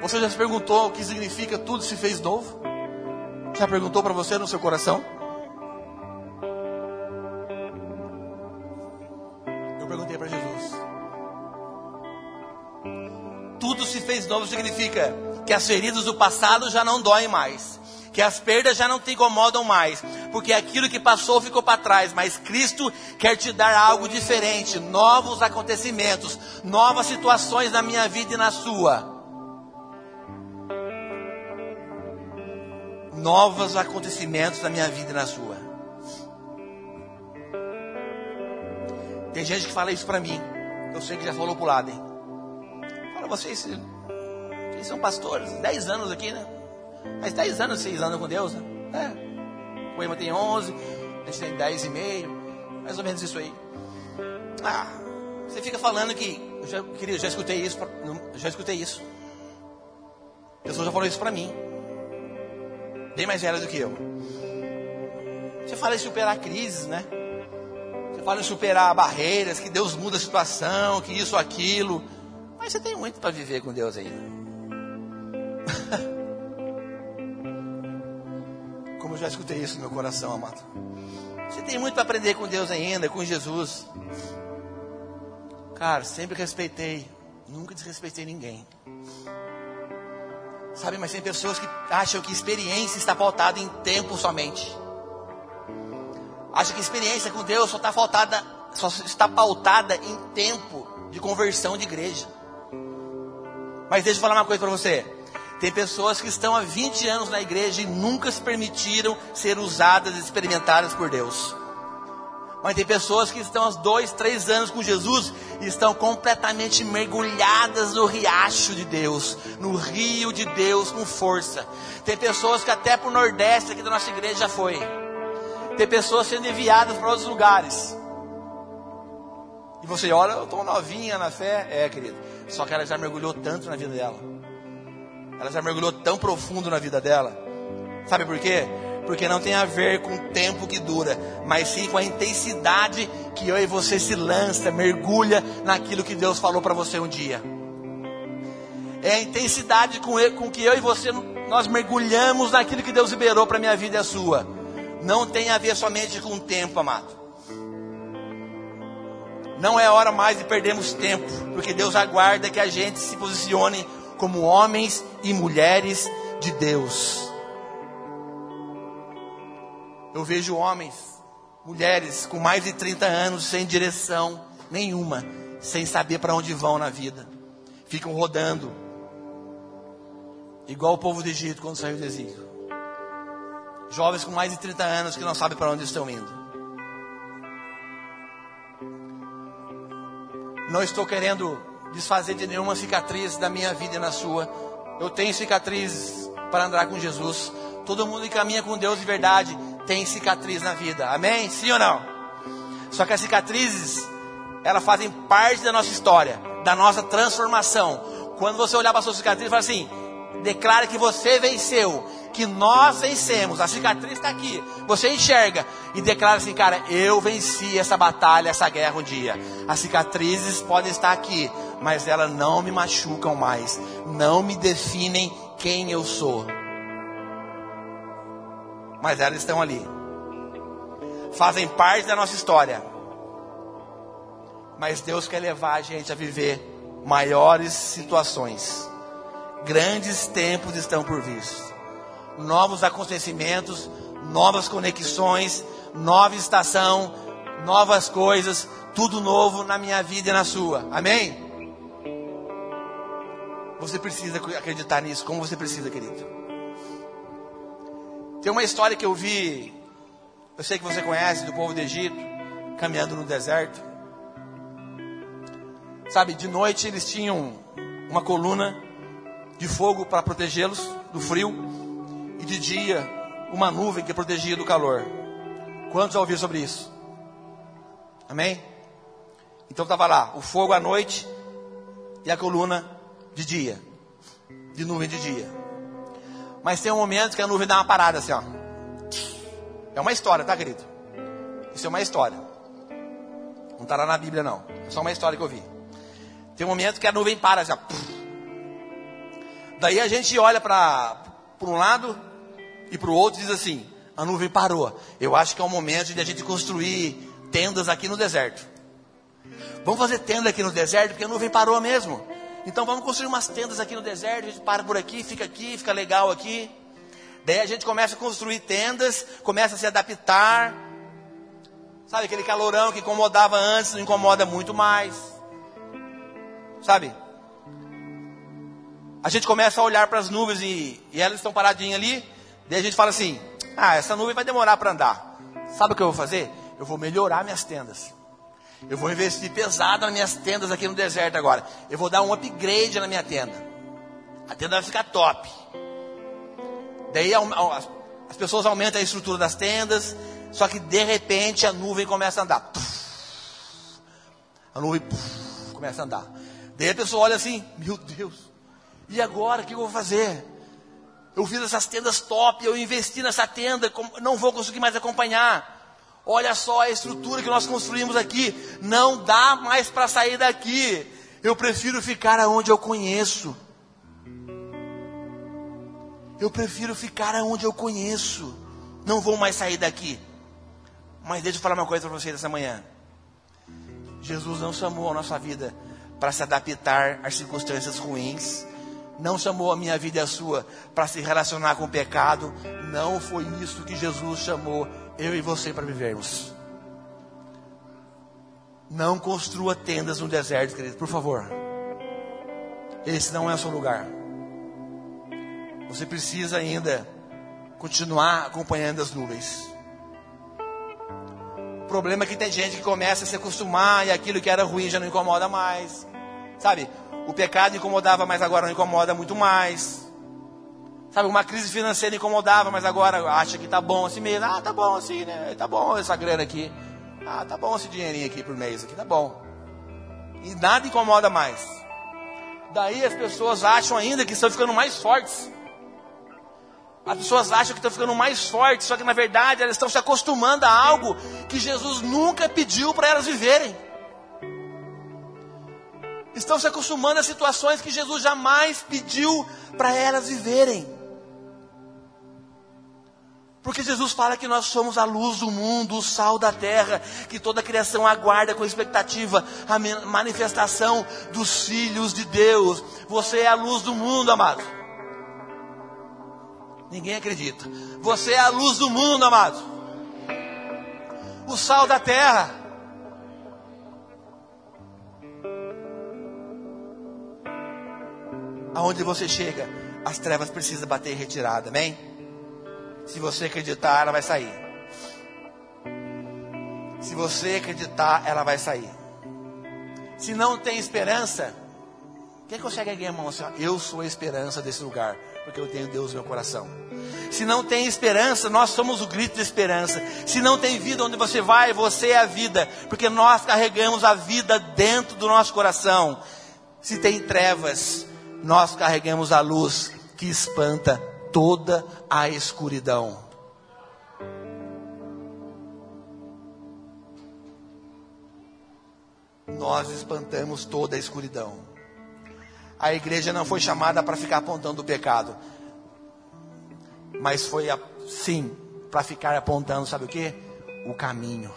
Você já se perguntou o que significa tudo se fez novo? Já perguntou para você no seu coração? Tudo se fez novo significa que as feridas do passado já não doem mais, que as perdas já não te incomodam mais, porque aquilo que passou ficou para trás, mas Cristo quer te dar algo diferente, novos acontecimentos, novas situações na minha vida e na sua. novos acontecimentos na minha vida e na sua. Tem gente que fala isso para mim. Eu sei que já falou pro lado, hein? Fala, vocês, vocês são pastores, 10 anos aqui, né? Mas 10 anos vocês andam com Deus, né? É. O Ema tem 11, a gente tem 10 e meio, mais ou menos isso aí. Ah, você fica falando que, eu já, querido, já escutei isso, já escutei isso. A pessoa já falou isso para mim bem mais velha do que eu. Você fala em superar crises, né? Você fala em superar barreiras, que Deus muda a situação, que isso, aquilo. Mas você tem muito para viver com Deus ainda. Como eu já escutei isso no meu coração, amado. Você tem muito para aprender com Deus ainda, com Jesus. Cara, sempre respeitei, nunca desrespeitei ninguém. Sabe, mas tem pessoas que acham que experiência está pautada em tempo somente. Acham que experiência com Deus só está pautada, só está pautada em tempo de conversão de igreja. Mas deixa eu falar uma coisa para você. Tem pessoas que estão há 20 anos na igreja e nunca se permitiram ser usadas e experimentadas por Deus. Mas tem pessoas que estão há dois, três anos com Jesus e estão completamente mergulhadas no riacho de Deus, no rio de Deus com força. Tem pessoas que até para o Nordeste aqui da nossa igreja já foi. Tem pessoas sendo enviadas para outros lugares. Você olha, eu estou novinha na fé. É, querido. Só que ela já mergulhou tanto na vida dela. Ela já mergulhou tão profundo na vida dela. Sabe por quê? porque não tem a ver com o tempo que dura, mas sim com a intensidade que eu e você se lança, mergulha naquilo que Deus falou para você um dia. É a intensidade com, com que eu e você nós mergulhamos naquilo que Deus liberou para minha vida e a sua. Não tem a ver somente com o tempo, amado. Não é hora mais de perdermos tempo, porque Deus aguarda que a gente se posicione como homens e mulheres de Deus. Eu vejo homens, mulheres com mais de 30 anos sem direção nenhuma, sem saber para onde vão na vida. Ficam rodando. Igual o povo do Egito quando saiu do exílio. Jovens com mais de 30 anos que não sabem para onde estão indo. Não estou querendo desfazer de nenhuma cicatriz da minha vida e na sua. Eu tenho cicatrizes para andar com Jesus. Todo mundo que caminha com Deus de verdade tem cicatriz na vida. Amém? Sim ou não? Só que as cicatrizes, elas fazem parte da nossa história, da nossa transformação. Quando você olhar para a sua cicatriz, fala assim: declara que você venceu, que nós vencemos. A cicatriz está aqui. Você enxerga e declara assim, cara, eu venci essa batalha, essa guerra um dia. As cicatrizes podem estar aqui, mas elas não me machucam mais, não me definem quem eu sou mas elas estão ali. Fazem parte da nossa história. Mas Deus quer levar a gente a viver maiores situações. Grandes tempos estão por vir. Novos acontecimentos, novas conexões, nova estação, novas coisas, tudo novo na minha vida e na sua. Amém? Você precisa acreditar nisso, como você precisa, querido. Tem uma história que eu vi, eu sei que você conhece, do povo do Egito, caminhando no deserto. Sabe, de noite eles tinham uma coluna de fogo para protegê-los do frio, e de dia uma nuvem que protegia do calor. Quantos já ouviram sobre isso? Amém? Então estava lá, o fogo à noite e a coluna de dia, de nuvem de dia. Mas tem um momento que a nuvem dá uma parada assim, ó. É uma história, tá, querido? Isso é uma história. Não está lá na Bíblia, não. É só uma história que eu vi. Tem um momento que a nuvem para assim, ó. Daí a gente olha para um lado e para o outro e diz assim: a nuvem parou. Eu acho que é o momento de a gente construir tendas aqui no deserto. Vamos fazer tenda aqui no deserto porque a nuvem parou mesmo. Então vamos construir umas tendas aqui no deserto, a gente para por aqui, fica aqui, fica legal aqui. Daí a gente começa a construir tendas, começa a se adaptar. Sabe, aquele calorão que incomodava antes, não incomoda muito mais. Sabe? A gente começa a olhar para as nuvens e, e elas estão paradinhas ali. Daí a gente fala assim: Ah, essa nuvem vai demorar para andar. Sabe o que eu vou fazer? Eu vou melhorar minhas tendas. Eu vou investir pesado nas minhas tendas aqui no deserto agora. Eu vou dar um upgrade na minha tenda. A tenda vai ficar top. Daí as pessoas aumentam a estrutura das tendas, só que de repente a nuvem começa a andar. A nuvem começa a andar. Daí a pessoa olha assim, meu Deus, e agora o que eu vou fazer? Eu fiz essas tendas top, eu investi nessa tenda, não vou conseguir mais acompanhar. Olha só a estrutura que nós construímos aqui. Não dá mais para sair daqui. Eu prefiro ficar aonde eu conheço. Eu prefiro ficar aonde eu conheço. Não vou mais sair daqui. Mas deixa eu falar uma coisa para vocês essa manhã. Jesus não chamou a nossa vida para se adaptar às circunstâncias ruins. Não chamou a minha vida e a sua para se relacionar com o pecado. Não foi isso que Jesus chamou eu e você para vivermos. Não construa tendas no deserto, querido, por favor. Esse não é o seu lugar. Você precisa ainda continuar acompanhando as nuvens. O problema é que tem gente que começa a se acostumar e aquilo que era ruim já não incomoda mais. Sabe? O pecado incomodava, mas agora não incomoda muito mais. Sabe, uma crise financeira incomodava, mas agora acha que tá bom assim mesmo. Ah, tá bom assim, né? Tá bom essa grana aqui. Ah, tá bom esse dinheirinho aqui por mês aqui, tá bom. E nada incomoda mais. Daí as pessoas acham ainda que estão ficando mais fortes. As pessoas acham que estão ficando mais fortes, só que na verdade elas estão se acostumando a algo que Jesus nunca pediu para elas viverem. Estão se acostumando a situações que Jesus jamais pediu para elas viverem. Porque Jesus fala que nós somos a luz do mundo, o sal da terra, que toda a criação aguarda com expectativa a manifestação dos filhos de Deus. Você é a luz do mundo, amado. Ninguém acredita. Você é a luz do mundo, amado. O sal da terra. Aonde você chega, as trevas precisam bater retirada, amém? Se você acreditar, ela vai sair. Se você acreditar, ela vai sair. Se não tem esperança, quem consegue erguer a mão assim? Eu sou a esperança desse lugar, porque eu tenho Deus no meu coração. Se não tem esperança, nós somos o grito de esperança. Se não tem vida onde você vai, você é a vida, porque nós carregamos a vida dentro do nosso coração. Se tem trevas, nós carregamos a luz que espanta toda a escuridão. Nós espantamos toda a escuridão. A igreja não foi chamada para ficar apontando o pecado, mas foi sim para ficar apontando, sabe o que? O caminho.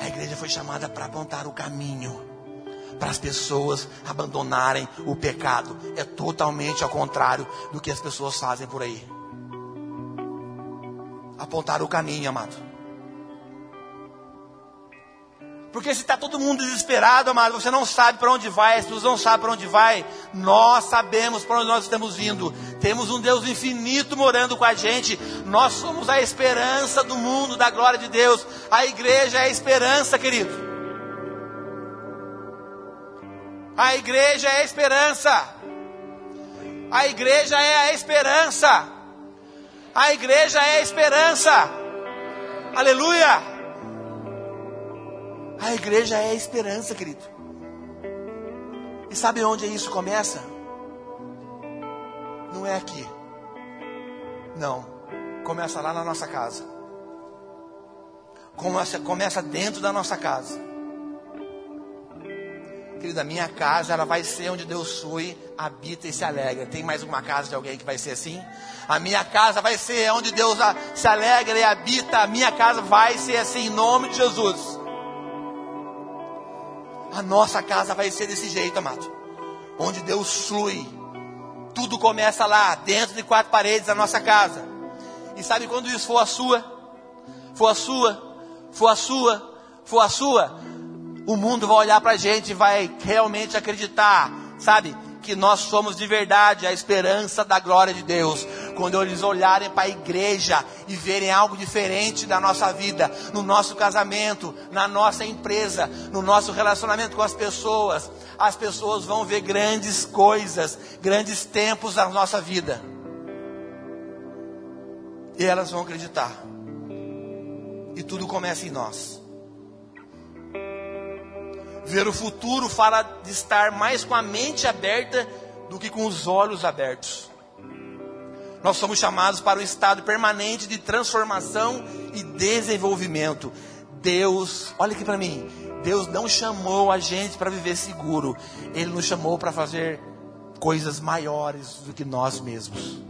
A igreja foi chamada para apontar o caminho para as pessoas abandonarem o pecado. É totalmente ao contrário do que as pessoas fazem por aí. Apontar o caminho, amado. Porque se está todo mundo desesperado, amado, você não sabe para onde vai, as pessoas não sabem para onde vai, nós sabemos para onde nós estamos indo. Temos um Deus infinito morando com a gente. Nós somos a esperança do mundo, da glória de Deus. A igreja é a esperança, querido. A igreja é a esperança. A igreja é a esperança. A igreja é a esperança. Aleluia. A igreja é a esperança, querido. E sabe onde isso começa? Não é aqui. Não. Começa lá na nossa casa. Começa, começa dentro da nossa casa querida, minha casa ela vai ser onde Deus foi, habita e se alegra. Tem mais uma casa de alguém que vai ser assim? A minha casa vai ser onde Deus se alegra e habita. A minha casa vai ser assim, em nome de Jesus. A nossa casa vai ser desse jeito, amado. Onde Deus flui. Tudo começa lá, dentro de quatro paredes da nossa casa. E sabe quando isso for a sua? For a sua? For a sua? For a sua? O mundo vai olhar para a gente e vai realmente acreditar, sabe? Que nós somos de verdade a esperança da glória de Deus. Quando eles olharem para a igreja e verem algo diferente da nossa vida, no nosso casamento, na nossa empresa, no nosso relacionamento com as pessoas, as pessoas vão ver grandes coisas, grandes tempos da nossa vida. E elas vão acreditar. E tudo começa em nós. Ver o futuro fala de estar mais com a mente aberta do que com os olhos abertos. Nós somos chamados para um estado permanente de transformação e desenvolvimento. Deus, olha aqui para mim. Deus não chamou a gente para viver seguro. Ele nos chamou para fazer coisas maiores do que nós mesmos.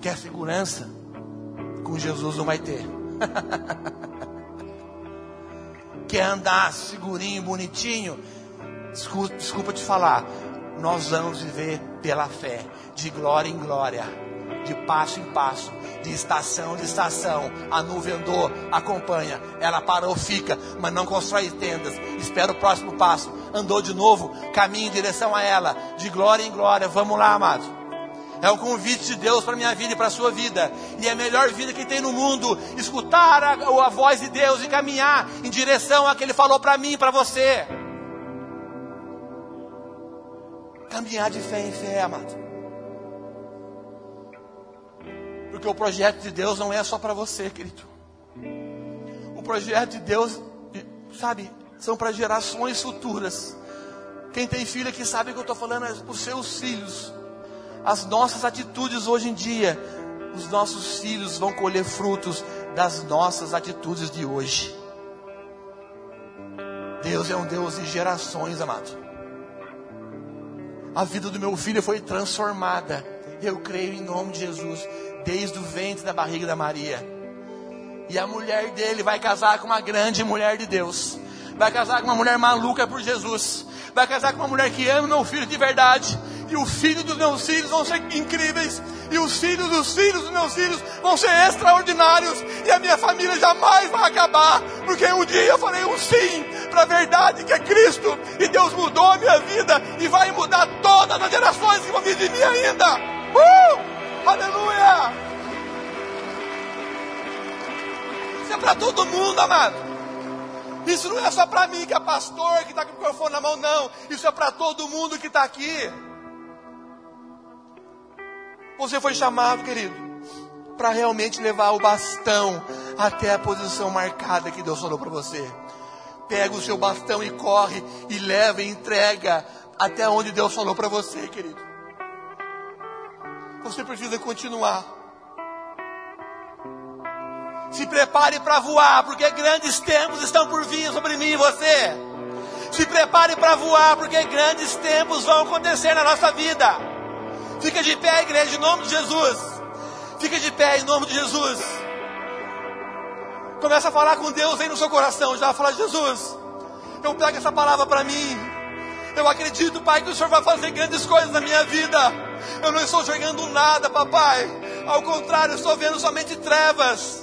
Quer segurança? Com Jesus não vai ter. quer andar segurinho, bonitinho, desculpa, desculpa te falar, nós vamos viver pela fé, de glória em glória, de passo em passo, de estação em estação. A nuvem andou, acompanha, ela parou, fica, mas não constrói tendas. Espera o próximo passo. Andou de novo, caminha em direção a ela, de glória em glória. Vamos lá, amado. É o convite de Deus para minha vida e para a sua vida. E é a melhor vida que tem no mundo. Escutar a, a voz de Deus e caminhar em direção a que Ele falou para mim e para você. Caminhar de fé em fé, amado. Porque o projeto de Deus não é só para você, querido. O projeto de Deus, sabe, são para gerações futuras. Quem tem filho aqui sabe que eu estou falando é para os seus filhos. As nossas atitudes hoje em dia, os nossos filhos vão colher frutos das nossas atitudes de hoje. Deus é um Deus de gerações, amado. A vida do meu filho foi transformada. Eu creio em nome de Jesus, desde o ventre da barriga da Maria. E a mulher dele vai casar com uma grande mulher de Deus. Vai casar com uma mulher maluca por Jesus. Vai casar com uma mulher que ama meu filho de verdade. E o filho dos meus filhos vão ser incríveis. E os filhos dos filhos dos meus filhos vão ser extraordinários. E a minha família jamais vai acabar. Porque um dia eu falei um sim para a verdade que é Cristo. E Deus mudou a minha vida. E vai mudar todas as gerações que vão vir de mim ainda. Uh! Aleluia! Isso é para todo mundo, amado. Isso não é só para mim que é pastor, que está com o microfone na mão, não. Isso é para todo mundo que está aqui. Você foi chamado, querido, para realmente levar o bastão até a posição marcada que Deus falou para você. Pega o seu bastão e corre e leva e entrega até onde Deus falou para você, querido. Você precisa continuar. Se prepare para voar, porque grandes tempos estão por vir sobre mim e você. Se prepare para voar, porque grandes tempos vão acontecer na nossa vida. Fica de pé, igreja, em nome de Jesus. Fica de pé, em nome de Jesus. Começa a falar com Deus aí no seu coração. Já fala, Jesus, eu pego essa palavra para mim. Eu acredito, Pai, que o Senhor vai fazer grandes coisas na minha vida. Eu não estou jogando nada, papai. Ao contrário, estou vendo somente trevas.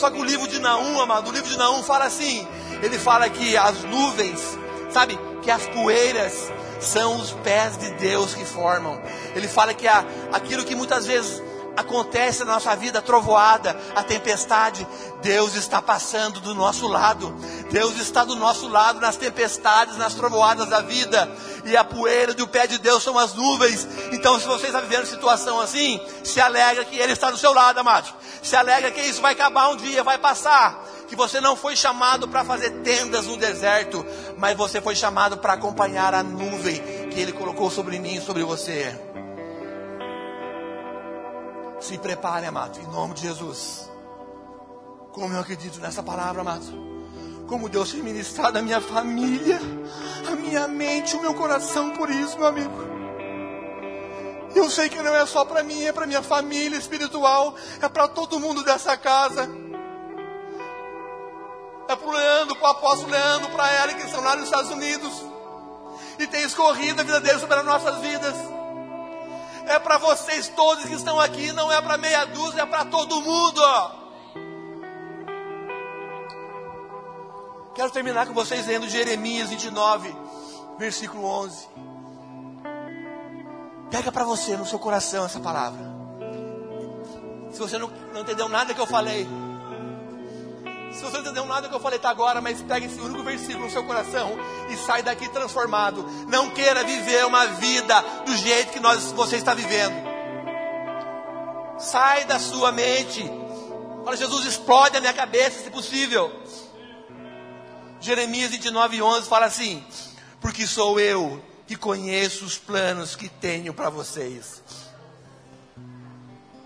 Só que o livro de Naum, amado, o livro de Naum fala assim: ele fala que as nuvens, sabe, que as poeiras são os pés de Deus que formam. Ele fala que a, aquilo que muitas vezes acontece na nossa vida, a trovoada, a tempestade, Deus está passando do nosso lado. Deus está do nosso lado nas tempestades, nas trovoadas da vida. E a poeira do pé de Deus são as nuvens. Então, se você está vivendo situação assim, se alegra que Ele está do seu lado, amado. Se alegra que isso vai acabar um dia, vai passar. Que você não foi chamado para fazer tendas no deserto, mas você foi chamado para acompanhar a nuvem que Ele colocou sobre mim e sobre você. Se prepare, amado, em nome de Jesus. Como eu acredito nessa palavra, amado. Como Deus tem ministrado a minha família, a minha mente, o meu coração por isso, meu amigo. Eu sei que não é só para mim, é para minha família espiritual, é para todo mundo dessa casa. É para o Leandro, para o apóstolo Leandro, para ela que estão lá nos Estados Unidos. E tem escorrido a vida deles sobre as nossas vidas é para vocês todos que estão aqui, não é para meia dúzia, é para todo mundo. Quero terminar com vocês lendo Jeremias 29, versículo 11. Pega para você no seu coração essa palavra. Se você não, não entendeu nada que eu falei, se você não entendeu nada que eu falei até agora, mas pega esse único versículo no seu coração e sai daqui transformado. Não queira viver uma vida do jeito que nós, você está vivendo. Sai da sua mente. Fala, Jesus, explode a minha cabeça, se possível. Jeremias 29, 11 fala assim: Porque sou eu que conheço os planos que tenho para vocês.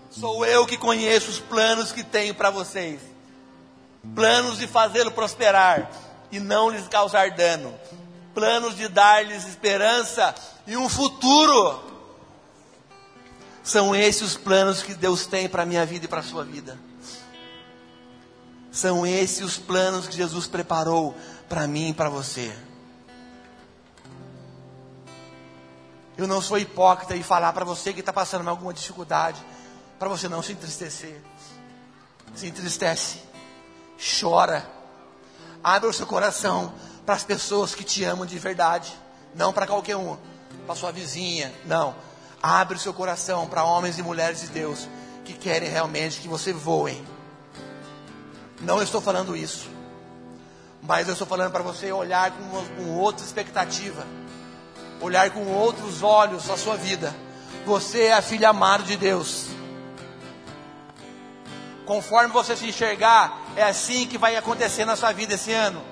Sou eu que conheço os planos que tenho para vocês planos de fazê-lo prosperar e não lhes causar dano, planos de dar-lhes esperança e um futuro. São esses os planos que Deus tem para a minha vida e para a sua vida. São esses os planos que Jesus preparou para mim e para você. Eu não sou hipócrita e falar para você que está passando alguma dificuldade, para você não se entristecer. Se entristece chora. Abre o seu coração para as pessoas que te amam de verdade, não para qualquer um, para sua vizinha, não. Abre o seu coração para homens e mulheres de Deus que querem realmente que você voe. Não estou falando isso. Mas eu estou falando para você olhar com, com outra expectativa. Olhar com outros olhos a sua vida. Você é a filha amada de Deus. Conforme você se enxergar, é assim que vai acontecer na sua vida esse ano.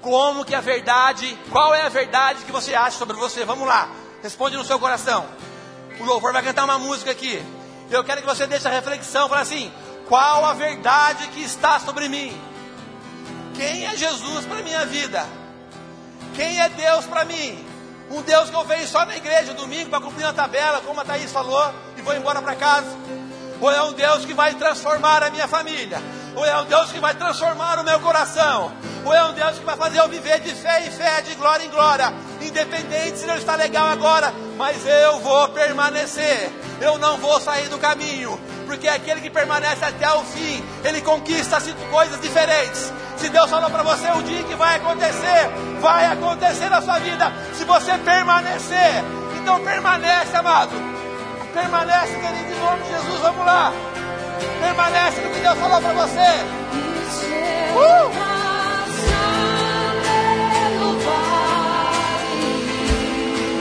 Como que a verdade, qual é a verdade que você acha sobre você? Vamos lá, responde no seu coração. O louvor vai cantar uma música aqui. Eu quero que você deixe a reflexão, fala assim: qual a verdade que está sobre mim? Quem é Jesus para minha vida? Quem é Deus para mim? Um Deus que eu vejo só na igreja domingo para cumprir uma tabela, como a Thaís falou, e vou embora para casa. Ou é um Deus que vai transformar a minha família? Ou é um Deus que vai transformar o meu coração? Ou é um Deus que vai fazer eu viver de fé em fé, de glória em glória? Independente se não está legal agora, mas eu vou permanecer. Eu não vou sair do caminho, porque aquele que permanece até o fim, ele conquista coisas diferentes. Se Deus falou para você o dia que vai acontecer, vai acontecer na sua vida. Se você permanecer, então permanece, amado. Permanece, querido, em nome de Jesus, vamos lá. Permanece no que Deus falou para você. Uh!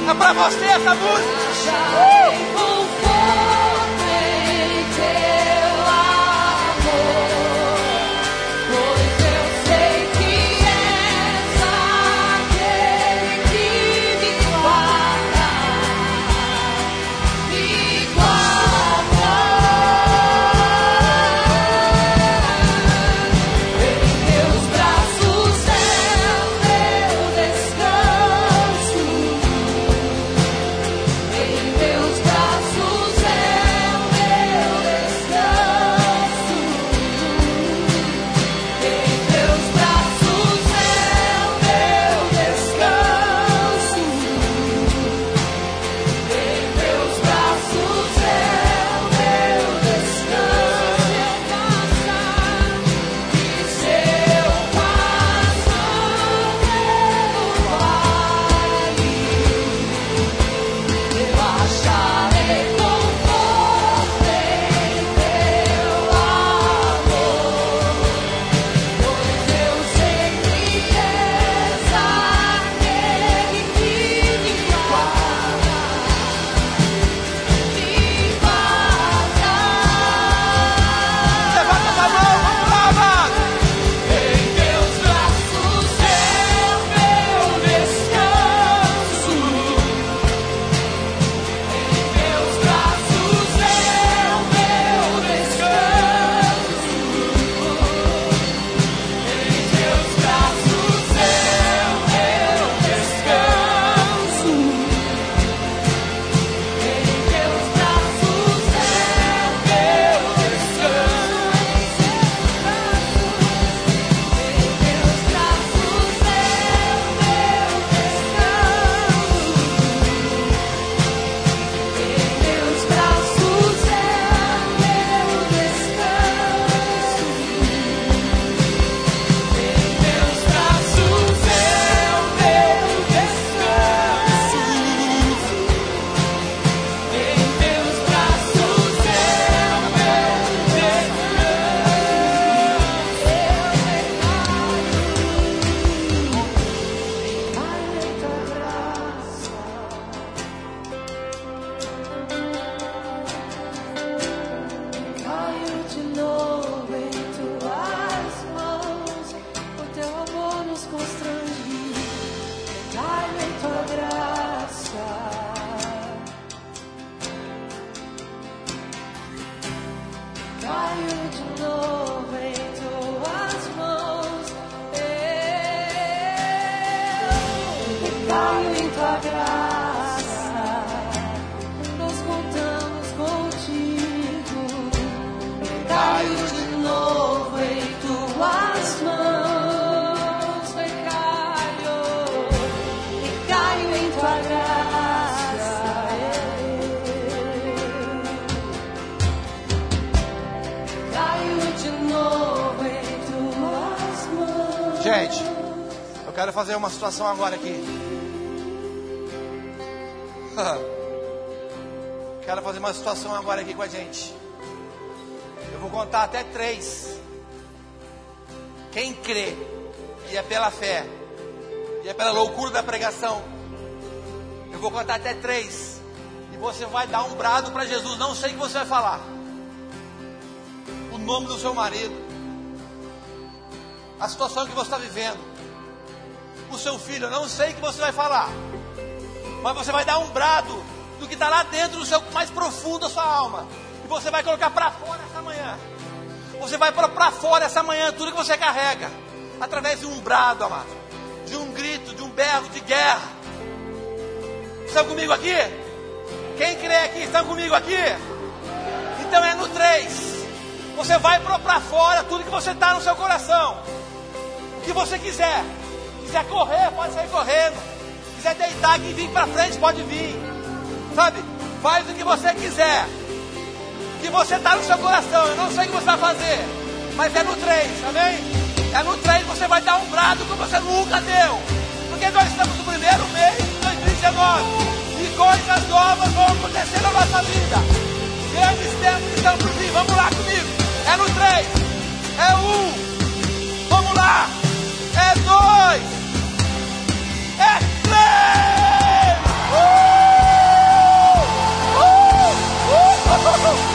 É para você essa música. Uh! Situação agora aqui. Quero fazer uma situação agora aqui com a gente. Eu vou contar até três. Quem crê e é pela fé e é pela loucura da pregação, eu vou contar até três. E você vai dar um brado para Jesus. Não sei o que você vai falar. O nome do seu marido. A situação que você está vivendo. O seu filho. Eu não sei o que você vai falar. Mas você vai dar um brado do que está lá dentro do seu mais profundo da sua alma. E você vai colocar para fora essa manhã. Você vai para fora essa manhã tudo que você carrega. Através de um brado, amado. De um grito, de um berro de guerra. Estão comigo aqui? Quem crê aqui, estão comigo aqui? Então é no 3. Você vai para fora tudo que você está no seu coração. O que você quiser. Quiser correr, pode sair correndo. Quiser deitar e vir para frente, pode vir. Sabe? Faz o que você quiser. Que você está no seu coração. Eu não sei o que você vai fazer. Mas é no 3, amém? É no 3 você vai dar um brado que você nunca deu. Porque nós estamos no primeiro mês de 2019. E coisas novas vão acontecer na nossa vida. Grandes tempos estão por vir. Vamos lá comigo. É no 3. É 1. Um. Vamos lá. É 2. É 3. Uh! Uh! Uh!